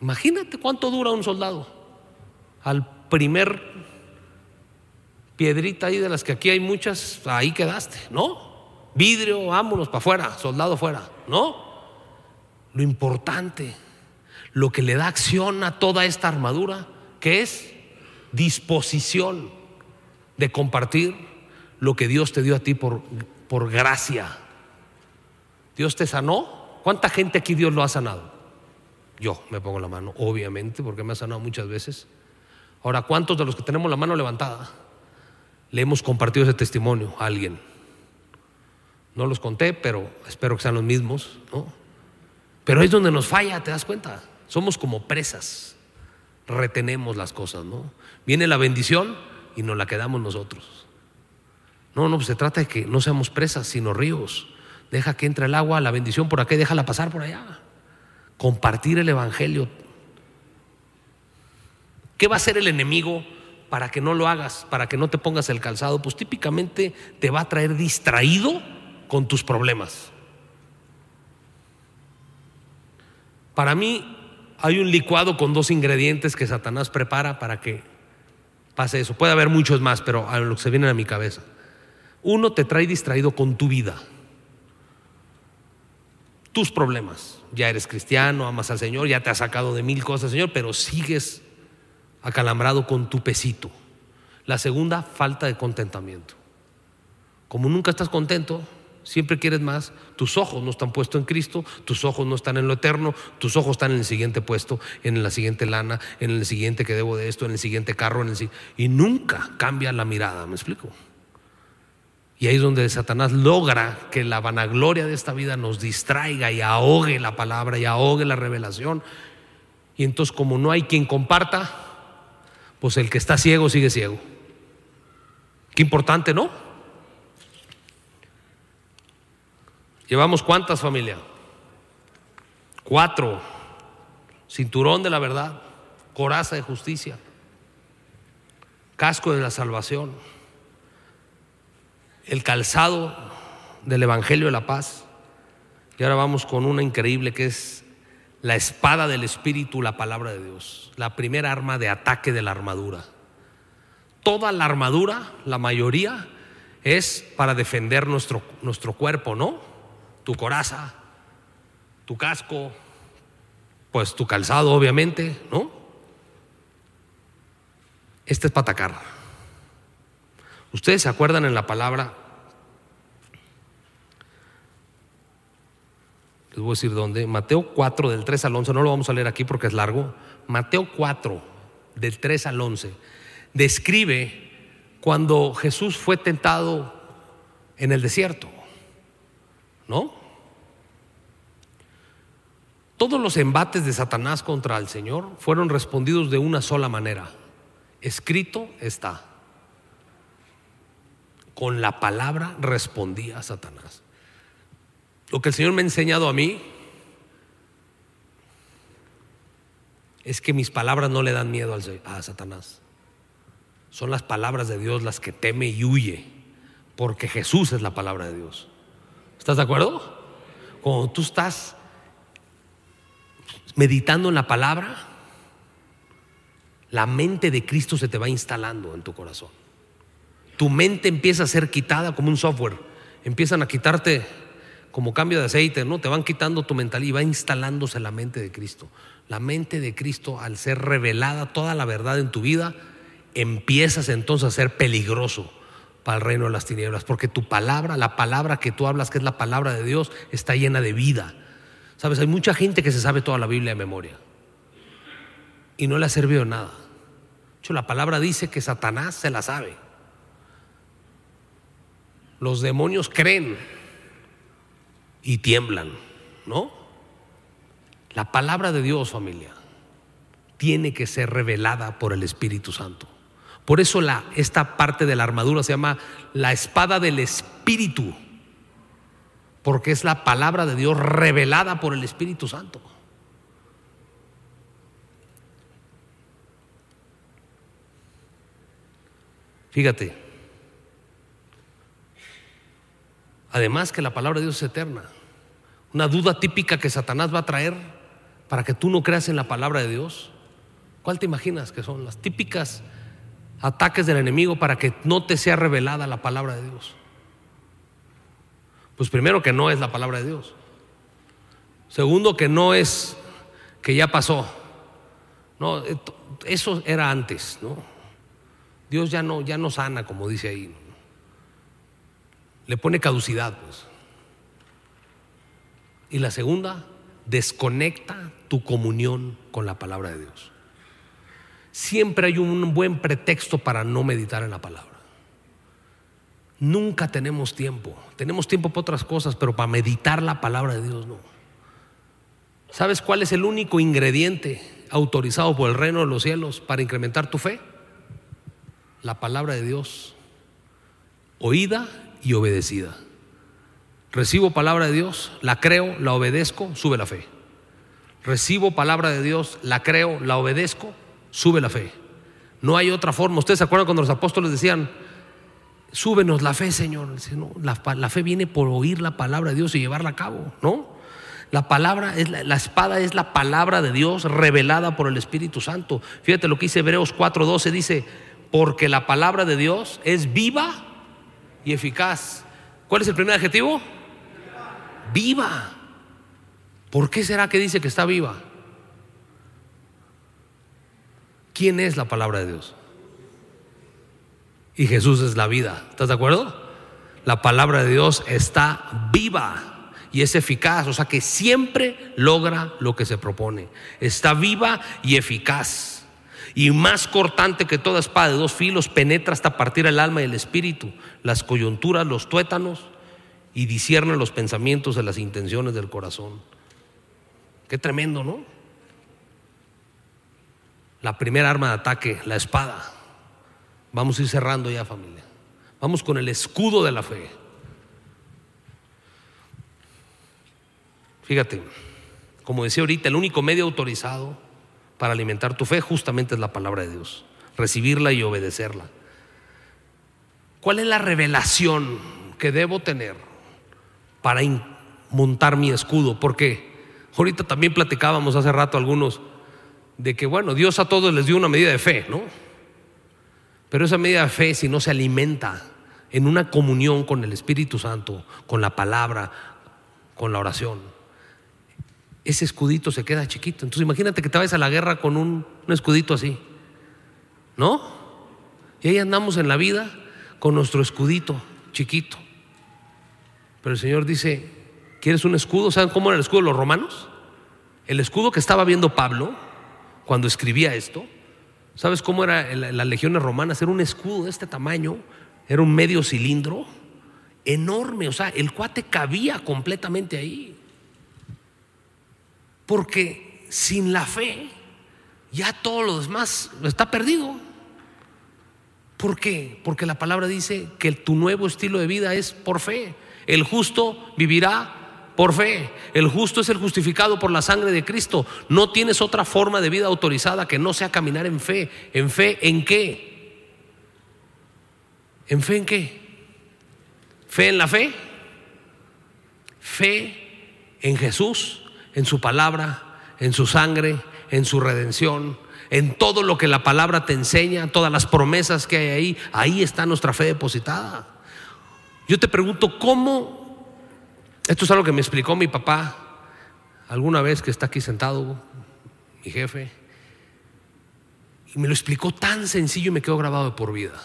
Imagínate cuánto dura un soldado. Al primer piedrita ahí de las que aquí hay muchas, ahí quedaste, ¿no? vidrio, vámonos para afuera, soldado fuera. No. Lo importante, lo que le da acción a toda esta armadura, que es disposición de compartir lo que Dios te dio a ti por, por gracia. Dios te sanó. ¿Cuánta gente aquí Dios lo ha sanado? Yo me pongo la mano, obviamente, porque me ha sanado muchas veces. Ahora, ¿cuántos de los que tenemos la mano levantada le hemos compartido ese testimonio a alguien? No los conté, pero espero que sean los mismos, ¿no? Pero es donde nos falla, ¿te das cuenta? Somos como presas, retenemos las cosas, ¿no? Viene la bendición y nos la quedamos nosotros. No, no, pues se trata de que no seamos presas, sino ríos. Deja que entre el agua, la bendición por aquí, déjala pasar por allá. Compartir el Evangelio. ¿Qué va a hacer el enemigo para que no lo hagas, para que no te pongas el calzado? Pues típicamente te va a traer distraído con tus problemas. Para mí hay un licuado con dos ingredientes que Satanás prepara para que pase eso. Puede haber muchos más, pero a lo que se viene a mi cabeza. Uno te trae distraído con tu vida, tus problemas. Ya eres cristiano, amas al Señor, ya te has sacado de mil cosas, Señor, pero sigues acalambrado con tu pesito. La segunda, falta de contentamiento. Como nunca estás contento, siempre quieres más, tus ojos no están puestos en Cristo, tus ojos no están en lo eterno, tus ojos están en el siguiente puesto, en la siguiente lana, en el siguiente que debo de esto, en el siguiente carro, en el y nunca cambia la mirada, ¿me explico? Y ahí es donde Satanás logra que la vanagloria de esta vida nos distraiga y ahogue la palabra y ahogue la revelación. Y entonces como no hay quien comparta, pues el que está ciego sigue ciego. Qué importante, ¿no? ¿Llevamos cuántas familia? Cuatro. Cinturón de la verdad, coraza de justicia, casco de la salvación, el calzado del Evangelio de la paz. Y ahora vamos con una increíble que es la espada del Espíritu, la palabra de Dios, la primera arma de ataque de la armadura. Toda la armadura, la mayoría, es para defender nuestro, nuestro cuerpo, ¿no? tu coraza, tu casco, pues tu calzado obviamente, ¿no? Este es para atacar. Ustedes se acuerdan en la palabra, les voy a decir dónde, Mateo 4 del 3 al 11, no lo vamos a leer aquí porque es largo, Mateo 4 del 3 al 11 describe cuando Jesús fue tentado en el desierto. ¿No? Todos los embates de Satanás contra el Señor fueron respondidos de una sola manera. Escrito está. Con la palabra respondía Satanás. Lo que el Señor me ha enseñado a mí es que mis palabras no le dan miedo a Satanás. Son las palabras de Dios las que teme y huye, porque Jesús es la palabra de Dios. ¿Estás de acuerdo? Cuando tú estás meditando en la palabra, la mente de Cristo se te va instalando en tu corazón. Tu mente empieza a ser quitada como un software. Empiezan a quitarte como cambio de aceite, ¿no? Te van quitando tu mentalidad y va instalándose la mente de Cristo. La mente de Cristo, al ser revelada toda la verdad en tu vida, empiezas entonces a ser peligroso para el reino de las tinieblas, porque tu palabra, la palabra que tú hablas, que es la palabra de Dios, está llena de vida. Sabes, hay mucha gente que se sabe toda la Biblia de memoria y no le ha servido nada. De hecho, la palabra dice que Satanás se la sabe. Los demonios creen y tiemblan, ¿no? La palabra de Dios, familia, tiene que ser revelada por el Espíritu Santo. Por eso la, esta parte de la armadura se llama la espada del Espíritu, porque es la palabra de Dios revelada por el Espíritu Santo. Fíjate, además que la palabra de Dios es eterna, una duda típica que Satanás va a traer para que tú no creas en la palabra de Dios, ¿cuál te imaginas que son las típicas ataques del enemigo para que no te sea revelada la palabra de Dios? Pues primero que no es la palabra de Dios. Segundo que no es que ya pasó. No, eso era antes, ¿no? Dios ya no, ya no sana, como dice ahí. Le pone caducidad, pues. Y la segunda, desconecta tu comunión con la palabra de Dios. Siempre hay un buen pretexto para no meditar en la palabra. Nunca tenemos tiempo. Tenemos tiempo para otras cosas, pero para meditar la palabra de Dios no. ¿Sabes cuál es el único ingrediente autorizado por el reino de los cielos para incrementar tu fe? La palabra de Dios, oída y obedecida. Recibo palabra de Dios, la creo, la obedezco, sube la fe. Recibo palabra de Dios, la creo, la obedezco, sube la fe. No hay otra forma. Ustedes se acuerdan cuando los apóstoles decían, súbenos la fe, Señor. la, la, fe viene por oír la palabra de Dios y llevarla a cabo, ¿no? La palabra es la, espada es la palabra de Dios revelada por el Espíritu Santo. Fíjate lo que dice Hebreos 4:12 dice, "Porque la palabra de Dios es viva y eficaz." ¿Cuál es el primer adjetivo? Viva. ¿Por qué será que dice que está viva? ¿Quién es la palabra de Dios? Y Jesús es la vida. ¿Estás de acuerdo? La palabra de Dios está viva y es eficaz, o sea que siempre logra lo que se propone. Está viva y eficaz. Y más cortante que toda espada de dos filos, penetra hasta partir el alma y el espíritu, las coyunturas, los tuétanos, y discierne los pensamientos de las intenciones del corazón. Qué tremendo, ¿no? La primera arma de ataque, la espada. Vamos a ir cerrando ya, familia. Vamos con el escudo de la fe. Fíjate, como decía ahorita, el único medio autorizado para alimentar tu fe justamente es la palabra de Dios, recibirla y obedecerla. ¿Cuál es la revelación que debo tener para montar mi escudo? Porque ahorita también platicábamos hace rato algunos de que, bueno, Dios a todos les dio una medida de fe, ¿no? Pero esa medida de fe, si no se alimenta en una comunión con el Espíritu Santo, con la palabra, con la oración, ese escudito se queda chiquito. Entonces imagínate que te vayas a la guerra con un, escudito así. ¿No? Y ahí andamos en la vida con nuestro escudito chiquito. Pero el Señor dice, ¿quieres un escudo? ¿Saben cómo era el escudo de los romanos? El escudo que estaba viendo Pablo cuando escribía esto, ¿sabes cómo era las legiones romanas? Era un escudo de este tamaño, era un medio cilindro enorme, o sea, el cuate cabía completamente ahí. Porque sin la fe ya todo lo demás está perdido. ¿Por qué? Porque la palabra dice que tu nuevo estilo de vida es por fe. El justo vivirá por fe. El justo es el justificado por la sangre de Cristo. No tienes otra forma de vida autorizada que no sea caminar en fe. ¿En fe en qué? ¿En fe en qué? ¿Fe en la fe? ¿Fe en Jesús? en su palabra, en su sangre, en su redención, en todo lo que la palabra te enseña, todas las promesas que hay ahí, ahí está nuestra fe depositada. Yo te pregunto, ¿cómo? Esto es algo que me explicó mi papá alguna vez que está aquí sentado, mi jefe, y me lo explicó tan sencillo y me quedó grabado de por vida.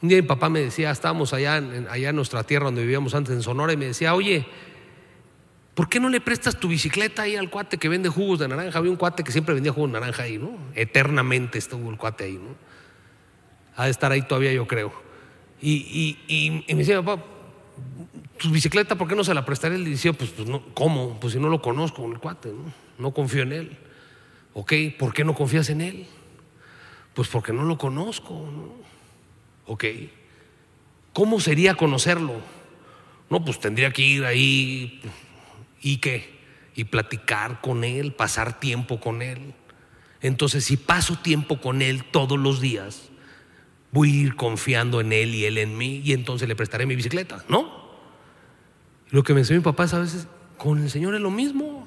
Un día mi papá me decía, estábamos allá en, allá en nuestra tierra donde vivíamos antes en Sonora, y me decía, oye, ¿Por qué no le prestas tu bicicleta ahí al cuate que vende jugos de naranja? Había un cuate que siempre vendía jugos de naranja ahí, ¿no? Eternamente estuvo el cuate ahí, ¿no? Ha de estar ahí todavía, yo creo. Y, me decía, papá, tu bicicleta, ¿por qué no se la prestaré? Le decía, pues, pues, no, ¿cómo? Pues si no lo conozco, el cuate, ¿no? No confío en él. Ok, ¿por qué no confías en él? Pues porque no lo conozco, ¿no? Ok. ¿Cómo sería conocerlo? No, pues tendría que ir ahí ¿Y qué? Y platicar con Él, pasar tiempo con Él. Entonces, si paso tiempo con Él todos los días, voy a ir confiando en Él y Él en mí, y entonces le prestaré mi bicicleta, ¿no? Lo que me enseñó mi papá es a veces, con el Señor es lo mismo.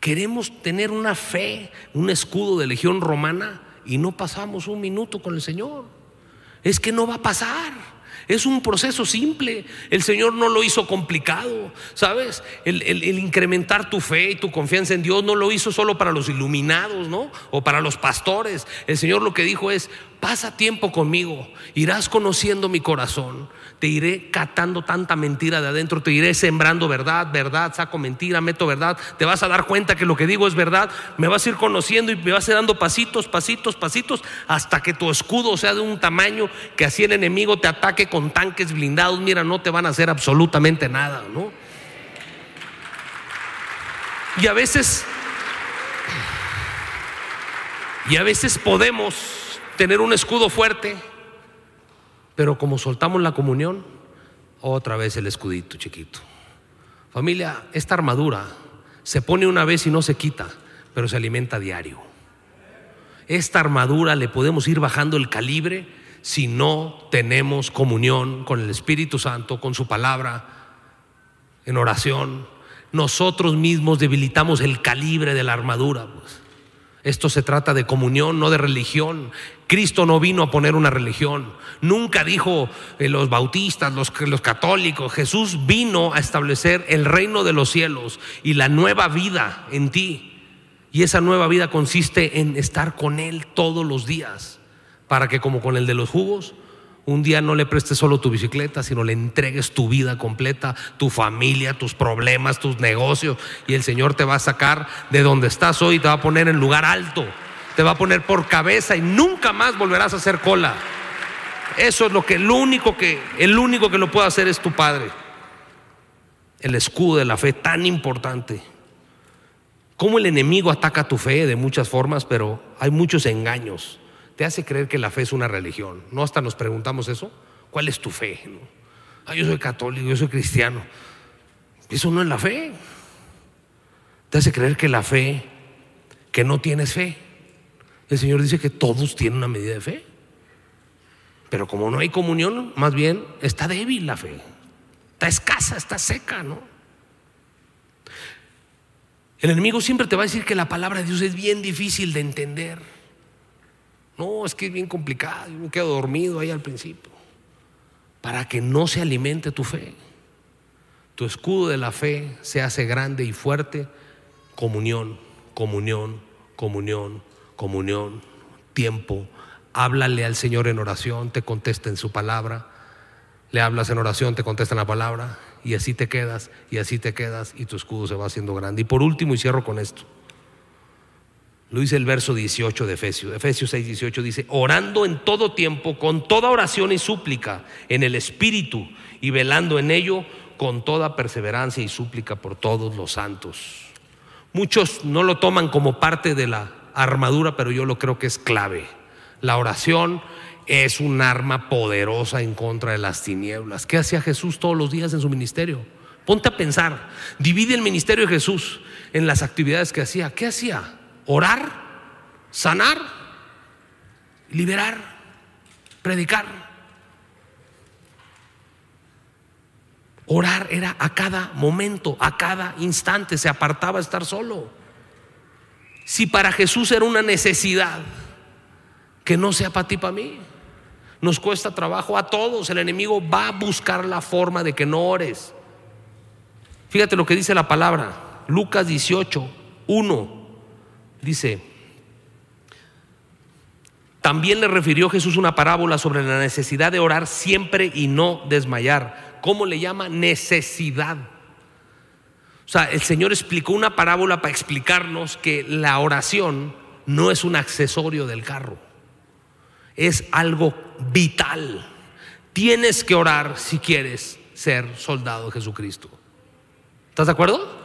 Queremos tener una fe, un escudo de legión romana, y no pasamos un minuto con el Señor. Es que no va a pasar. Es un proceso simple. El Señor no lo hizo complicado, ¿sabes? El, incrementar tu fe y tu confianza en Dios no lo hizo solo para los iluminados, ¿no? O para los pastores. El Señor lo que dijo es, pasa tiempo conmigo, irás conociendo mi corazón, te iré catando tanta mentira de adentro, te iré sembrando verdad, verdad, saco mentira, meto verdad, te vas a dar cuenta que lo que digo es verdad, me vas a ir conociendo y me vas a ir dando pasitos, pasitos, pasitos, hasta que tu escudo sea de un tamaño que así el enemigo te ataque con tanques blindados, mira, no te van a hacer absolutamente nada, ¿no? Y a veces, y a veces podemos tener un escudo fuerte, pero como soltamos la comunión, otra vez el escudito chiquito. Familia, esta armadura se pone una vez y no se quita, pero se alimenta diario. Esta armadura le podemos ir bajando el calibre si no tenemos comunión con el Espíritu Santo, con su palabra, en oración. Nosotros mismos debilitamos el calibre de la armadura. Pues. Esto se trata de comunión, no de religión. Cristo no vino a poner una religión. Nunca dijo eh, los bautistas, los, los católicos. Jesús vino a establecer el reino de los cielos y la nueva vida en ti. Y esa nueva vida consiste en estar con Él todos los días. Para que como con el de los jugos, un día no le prestes solo tu bicicleta, sino le entregues tu vida completa, tu familia, tus problemas, tus negocios. Y el Señor te va a sacar de donde estás hoy te va a poner en lugar alto. Te va a poner por cabeza y nunca más volverás a hacer cola. Eso es lo que el único que el único que lo puede hacer es tu Padre. El escudo de la fe tan importante. Cómo el enemigo ataca tu fe de muchas formas, pero hay muchos engaños te hace creer que la fe es una religión. ¿No hasta nos preguntamos eso? ¿Cuál es tu fe? Ah, yo soy católico, yo soy cristiano. Eso no es la fe. Te hace creer que la fe, que no tienes fe. El Señor dice que todos tienen una medida de fe. Pero como no hay comunión, más bien está débil la fe. Está escasa, está seca, ¿no? El enemigo siempre te va a decir que la palabra de Dios es bien difícil de entender. No, es que es bien complicado, yo me quedo dormido ahí al principio. Para que no se alimente tu fe. Tu escudo de la fe se hace grande y fuerte. Comunión, comunión, comunión, comunión, tiempo. Háblale al Señor en oración, te contesta en su palabra. Le hablas en oración, te contesta en la palabra. Y así te quedas, y así te quedas, y tu escudo se va haciendo grande. Y por último, y cierro con esto. Lo dice el verso 18 de Efesios. Efesios 6, 18 dice, orando en todo tiempo, con toda oración y súplica, en el Espíritu, y velando en ello con toda perseverancia y súplica por todos los santos. Muchos no lo toman como parte de la armadura, pero yo lo creo que es clave. La oración es un arma poderosa en contra de las tinieblas. ¿Qué hacía Jesús todos los días en su ministerio? Ponte a pensar, divide el ministerio de Jesús en las actividades que hacía. ¿Qué hacía? Orar, sanar, liberar, predicar. Orar era a cada momento, a cada instante, se apartaba a estar solo. Si para Jesús era una necesidad, que no sea para ti, para mí. Nos cuesta trabajo a todos. El enemigo va a buscar la forma de que no ores. Fíjate lo que dice la palabra. Lucas 18, 1. Dice, también le refirió Jesús una parábola sobre la necesidad de orar siempre y no desmayar. ¿Cómo le llama? Necesidad. O sea, el Señor explicó una parábola para explicarnos que la oración no es un accesorio del carro, es algo vital. Tienes que orar si quieres ser soldado de Jesucristo. ¿Estás de acuerdo?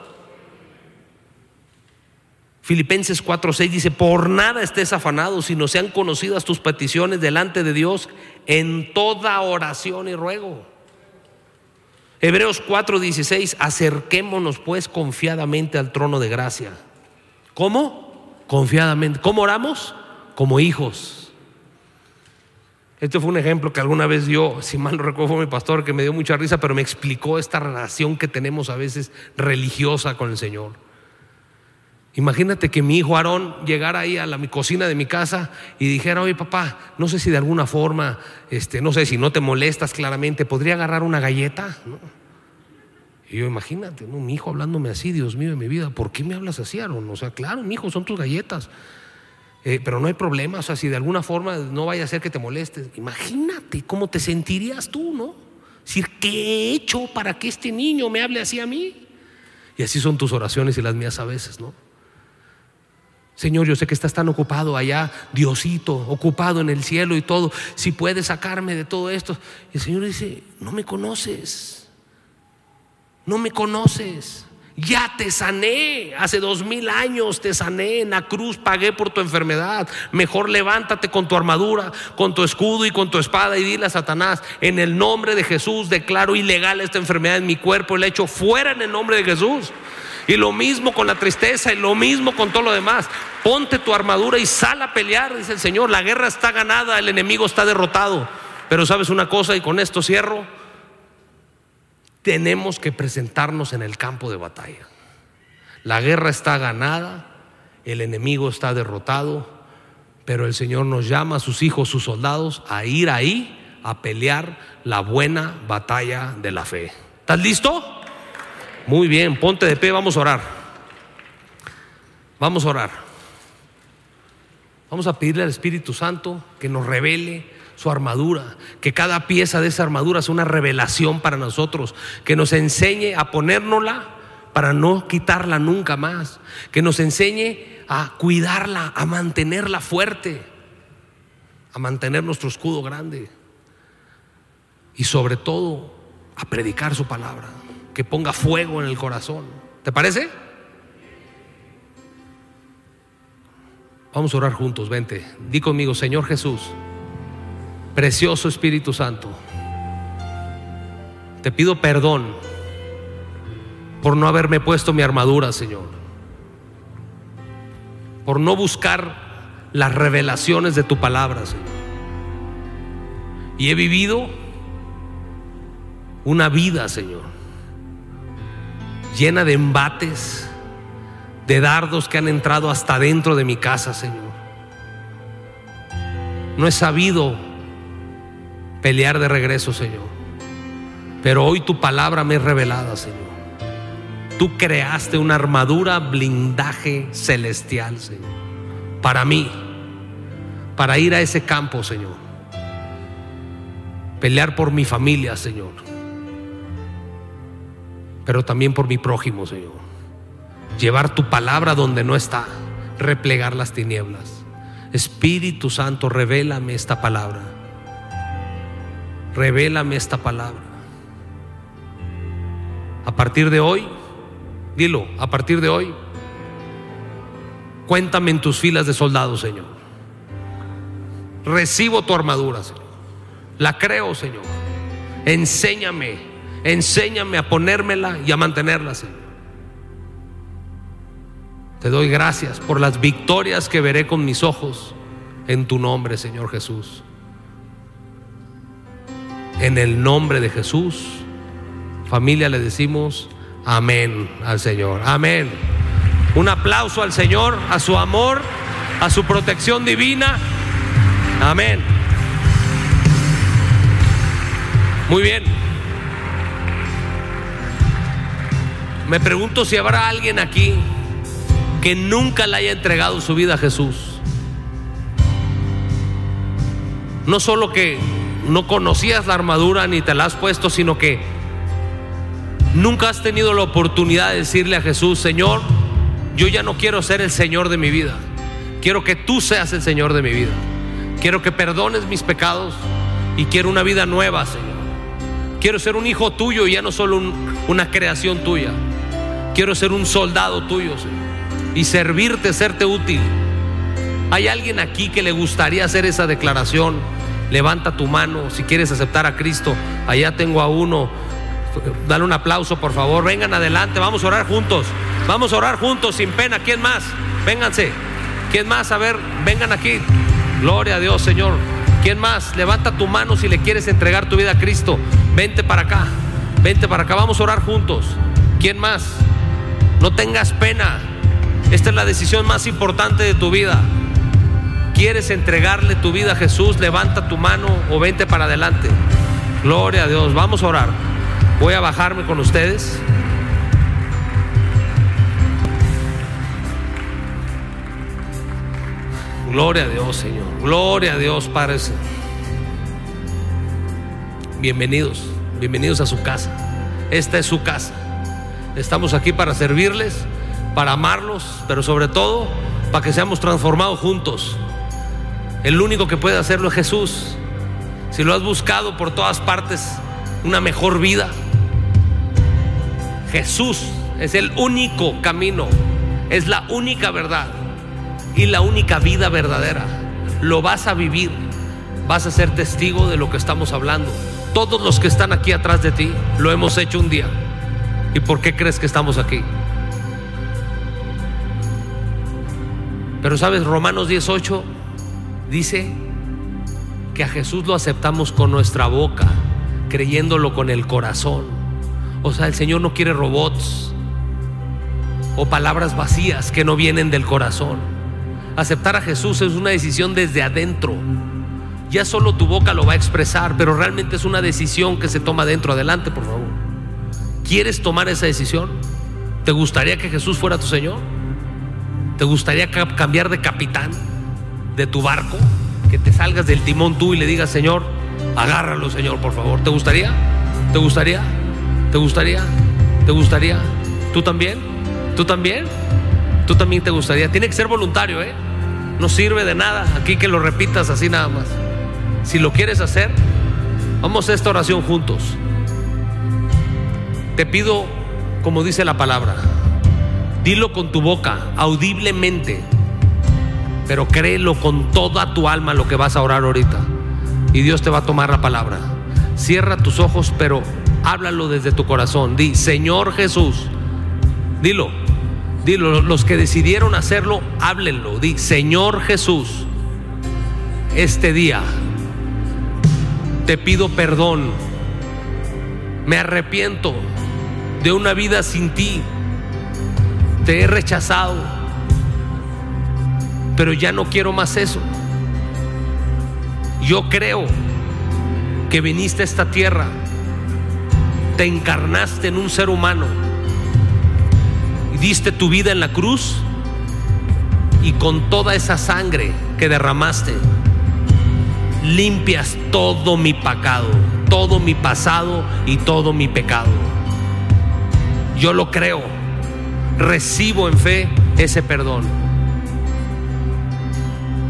Filipenses 4:6 dice, por nada estés afanado, sino sean conocidas tus peticiones delante de Dios en toda oración y ruego. Hebreos 4:16, acerquémonos pues confiadamente al trono de gracia. ¿Cómo? Confiadamente. ¿Cómo oramos? Como hijos. Este fue un ejemplo que alguna vez dio, si mal no recuerdo, fue mi pastor que me dio mucha risa, pero me explicó esta relación que tenemos a veces religiosa con el Señor. Imagínate que mi hijo Aarón llegara ahí a la mi cocina de mi casa y dijera, oye papá, no sé si de alguna forma, este, no sé si no te molestas claramente, ¿podría agarrar una galleta? Y yo imagínate, ¿no? mi hijo hablándome así, Dios mío de mi vida, ¿por qué me hablas así, Aarón? O sea, claro, mi hijo, son tus galletas. Eh, pero no hay problema, o sea, si de alguna forma no vaya a ser que te molestes, imagínate cómo te sentirías tú, ¿no? Decir, ¿qué he hecho para que este niño me hable así a mí? Y así son tus oraciones y las mías a veces, ¿no? Señor, yo sé que estás tan ocupado allá, Diosito, ocupado en el cielo y todo. Si puedes sacarme de todo esto. Y el Señor dice, no me conoces. No me conoces. Ya te sané. Hace dos mil años te sané. En la cruz pagué por tu enfermedad. Mejor levántate con tu armadura, con tu escudo y con tu espada y dile a Satanás, en el nombre de Jesús declaro ilegal esta enfermedad en mi cuerpo. Le echo fuera en el nombre de Jesús. Y lo mismo con la tristeza y lo mismo con todo lo demás. Ponte tu armadura y sal a pelear, dice el Señor. La guerra está ganada, el enemigo está derrotado. Pero sabes una cosa y con esto cierro. Tenemos que presentarnos en el campo de batalla. La guerra está ganada, el enemigo está derrotado, pero el Señor nos llama a sus hijos, sus soldados, a ir ahí a pelear la buena batalla de la fe. ¿Estás listo? Muy bien, ponte de pie, vamos a orar. Vamos a orar. Vamos a pedirle al Espíritu Santo que nos revele su armadura, que cada pieza de esa armadura sea una revelación para nosotros, que nos enseñe a ponérnosla para no quitarla nunca más, que nos enseñe a cuidarla, a mantenerla fuerte, a mantener nuestro escudo grande y sobre todo a predicar su palabra que ponga fuego en el corazón. ¿Te parece? Vamos a orar juntos, vente. Di conmigo, Señor Jesús, precioso Espíritu Santo, te pido perdón por no haberme puesto mi armadura, Señor. Por no buscar las revelaciones de tu palabra, Señor. Y he vivido una vida, Señor llena de embates, de dardos que han entrado hasta dentro de mi casa, Señor. No he sabido pelear de regreso, Señor. Pero hoy tu palabra me es revelada, Señor. Tú creaste una armadura blindaje celestial, Señor. Para mí, para ir a ese campo, Señor. Pelear por mi familia, Señor pero también por mi prójimo, Señor. Llevar tu palabra donde no está, replegar las tinieblas. Espíritu Santo, revélame esta palabra. Revélame esta palabra. A partir de hoy, dilo, a partir de hoy, cuéntame en tus filas de soldados, Señor. Recibo tu armadura, Señor. La creo, Señor. Enséñame Enséñame a ponérmela y a mantenerla, Señor. Te doy gracias por las victorias que veré con mis ojos en tu nombre, Señor Jesús. En el nombre de Jesús, familia, le decimos amén al Señor. Amén. Un aplauso al Señor, a su amor, a su protección divina. Amén. Muy bien. Me pregunto si habrá alguien aquí que nunca le haya entregado su vida a Jesús. No solo que no conocías la armadura ni te la has puesto, sino que nunca has tenido la oportunidad de decirle a Jesús, Señor, yo ya no quiero ser el Señor de mi vida. Quiero que tú seas el Señor de mi vida. Quiero que perdones mis pecados y quiero una vida nueva, Señor. Quiero ser un hijo tuyo y ya no solo una creación tuya. Quiero ser un soldado tuyo, y servirte, serte útil. ¿Hay alguien aquí que le gustaría hacer esa declaración? Levanta tu mano si quieres aceptar a Cristo. Allá tengo a uno. Dale un aplauso, por favor. Vengan adelante, vamos a orar juntos. Vamos a orar juntos, sin pena. ¿Quién más? Vénganse. ¿Quién más? A ver, vengan aquí. Gloria a Dios, Señor. ¿Quién más? Levanta tu mano si le quieres entregar tu vida a Cristo. Vente para acá. Vente para acá. Vamos a orar juntos. ¿Quién más? No tengas pena. Esta es la decisión más importante de tu vida. ¿Quieres entregarle tu vida a Jesús? Levanta tu mano o vente para adelante. Gloria a Dios. Vamos a orar. Voy a bajarme con ustedes. Gloria a Dios, Señor. Gloria a Dios, Padre. Bienvenidos, bienvenidos a su casa. Esta es su casa. Estamos aquí para servirles, para amarlos, pero sobre todo para que seamos transformados juntos. El único que puede hacerlo es Jesús. Si lo has buscado por todas partes, una mejor vida, Jesús es el único camino, es la única verdad y la única vida verdadera. Lo vas a vivir, vas a ser testigo de lo que estamos hablando. Todos los que están aquí atrás de ti lo hemos hecho un día. ¿Y por qué crees que estamos aquí? Pero sabes, Romanos 18 dice que a Jesús lo aceptamos con nuestra boca, creyéndolo con el corazón. O sea, el Señor no quiere robots o palabras vacías que no vienen del corazón. Aceptar a Jesús es una decisión desde adentro. Ya solo tu boca lo va a expresar, pero realmente es una decisión que se toma dentro. Adelante, por favor. ¿Quieres tomar esa decisión? ¿Te gustaría que Jesús fuera tu Señor? ¿Te gustaría cambiar de capitán de tu barco? Que te salgas del timón tú y le digas, Señor, agárralo, Señor, por favor. ¿Te gustaría? ¿Te gustaría? ¿Te gustaría? ¿Te gustaría? ¿Tú también? ¿Tú también? ¿Tú también te gustaría? Tiene que ser voluntario, ¿eh? No sirve de nada aquí que lo repitas así nada más. Si lo quieres hacer, vamos a esta oración juntos. Te pido, como dice la palabra, dilo con tu boca, audiblemente, pero créelo con toda tu alma lo que vas a orar ahorita. Y Dios te va a tomar la palabra. Cierra tus ojos, pero háblalo desde tu corazón. Di, Señor Jesús, dilo Dilo, los que decidieron hacerlo, háblenlo. Di, Señor Jesús, este día te pido perdón. Me arrepiento de una vida sin ti. Te he rechazado. Pero ya no quiero más eso. Yo creo que viniste a esta tierra. Te encarnaste en un ser humano diste tu vida en la cruz y con toda esa sangre que derramaste, limpias todo mi pecado, todo mi pasado y todo mi pecado. Yo lo creo, recibo en fe ese perdón.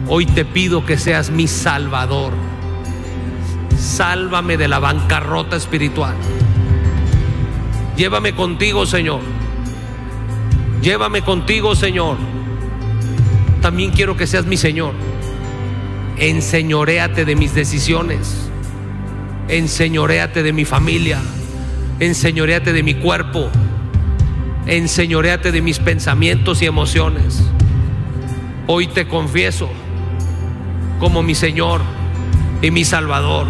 Hoy te pido que seas mi salvador. Sálvame de la bancarrota espiritual. Llévame contigo, Señor Llévame contigo, Señor. También quiero que seas mi Señor. Enseñoréate de mis decisiones. Enseñoréate de mi familia. Enseñoréate de mi cuerpo. Enseñoréate de mis pensamientos y emociones. Hoy te confieso como mi Señor y mi Salvador.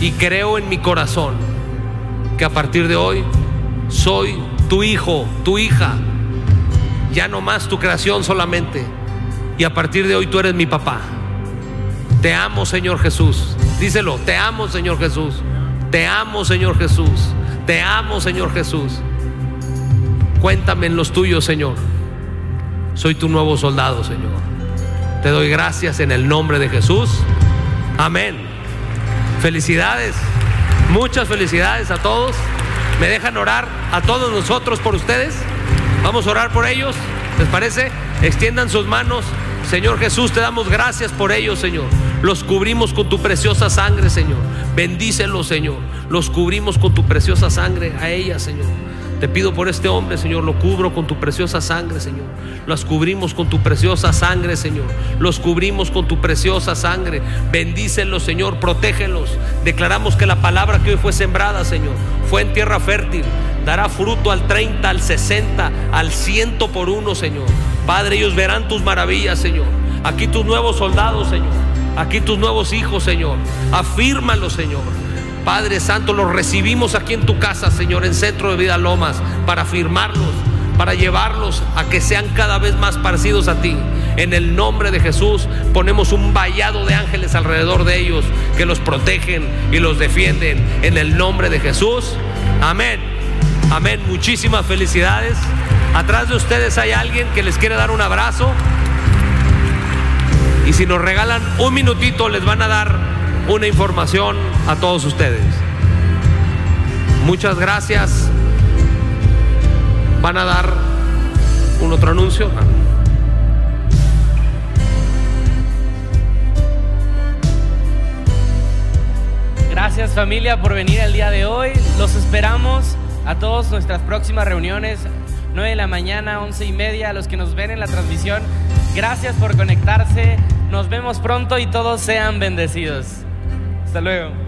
Y creo en mi corazón que a partir de hoy soy tu hijo, tu hija, ya no más tu creación solamente. Y a partir de hoy tú eres mi papá. Te amo, Señor Jesús. Díselo, te amo, Señor Jesús. Te amo, Señor Jesús. Te amo, Señor Jesús. Cuéntame en los tuyos, Señor. Soy tu nuevo soldado, Señor. Te doy gracias en el nombre de Jesús. Amén. Felicidades. Muchas felicidades a todos. ¿Me dejan orar a todos nosotros por ustedes? Vamos a orar por ellos. ¿Les parece? Extiendan sus manos. Señor Jesús, te damos gracias por ellos, Señor. Los cubrimos con tu preciosa sangre, Señor. Bendícelos, Señor. Los cubrimos con tu preciosa sangre a ellas, Señor. Te pido por este hombre, Señor, lo cubro con tu preciosa sangre, Señor. Los cubrimos con tu preciosa sangre, Señor. Los cubrimos con tu preciosa sangre. Bendícelos, Señor, protégelos. Declaramos que la palabra que hoy fue sembrada, Señor, fue en tierra fértil. Dará fruto al 30, al 60, al 100 por uno, Señor. Padre, ellos verán tus maravillas, Señor. Aquí tus nuevos soldados, Señor. Aquí tus nuevos hijos, Señor. Afírmalos, Señor. Padre Santo, los recibimos aquí en tu casa, Señor, en Centro de Vida Lomas, para firmarlos, para llevarlos a que sean cada vez más parecidos a ti. En el nombre de Jesús ponemos un vallado de ángeles alrededor de ellos que los protegen y los defienden. En el nombre de Jesús. Amén. Amén. Muchísimas felicidades. Atrás de ustedes hay alguien que les quiere dar un abrazo. Y si nos regalan un minutito, les van a dar una información a todos ustedes. Muchas gracias. ¿Van a dar un otro anuncio? Gracias familia por venir el día de hoy. Los esperamos a todos nuestras próximas reuniones, 9 de la mañana, 11 y media, a los que nos ven en la transmisión. Gracias por conectarse. Nos vemos pronto y todos sean bendecidos. Hasta luego.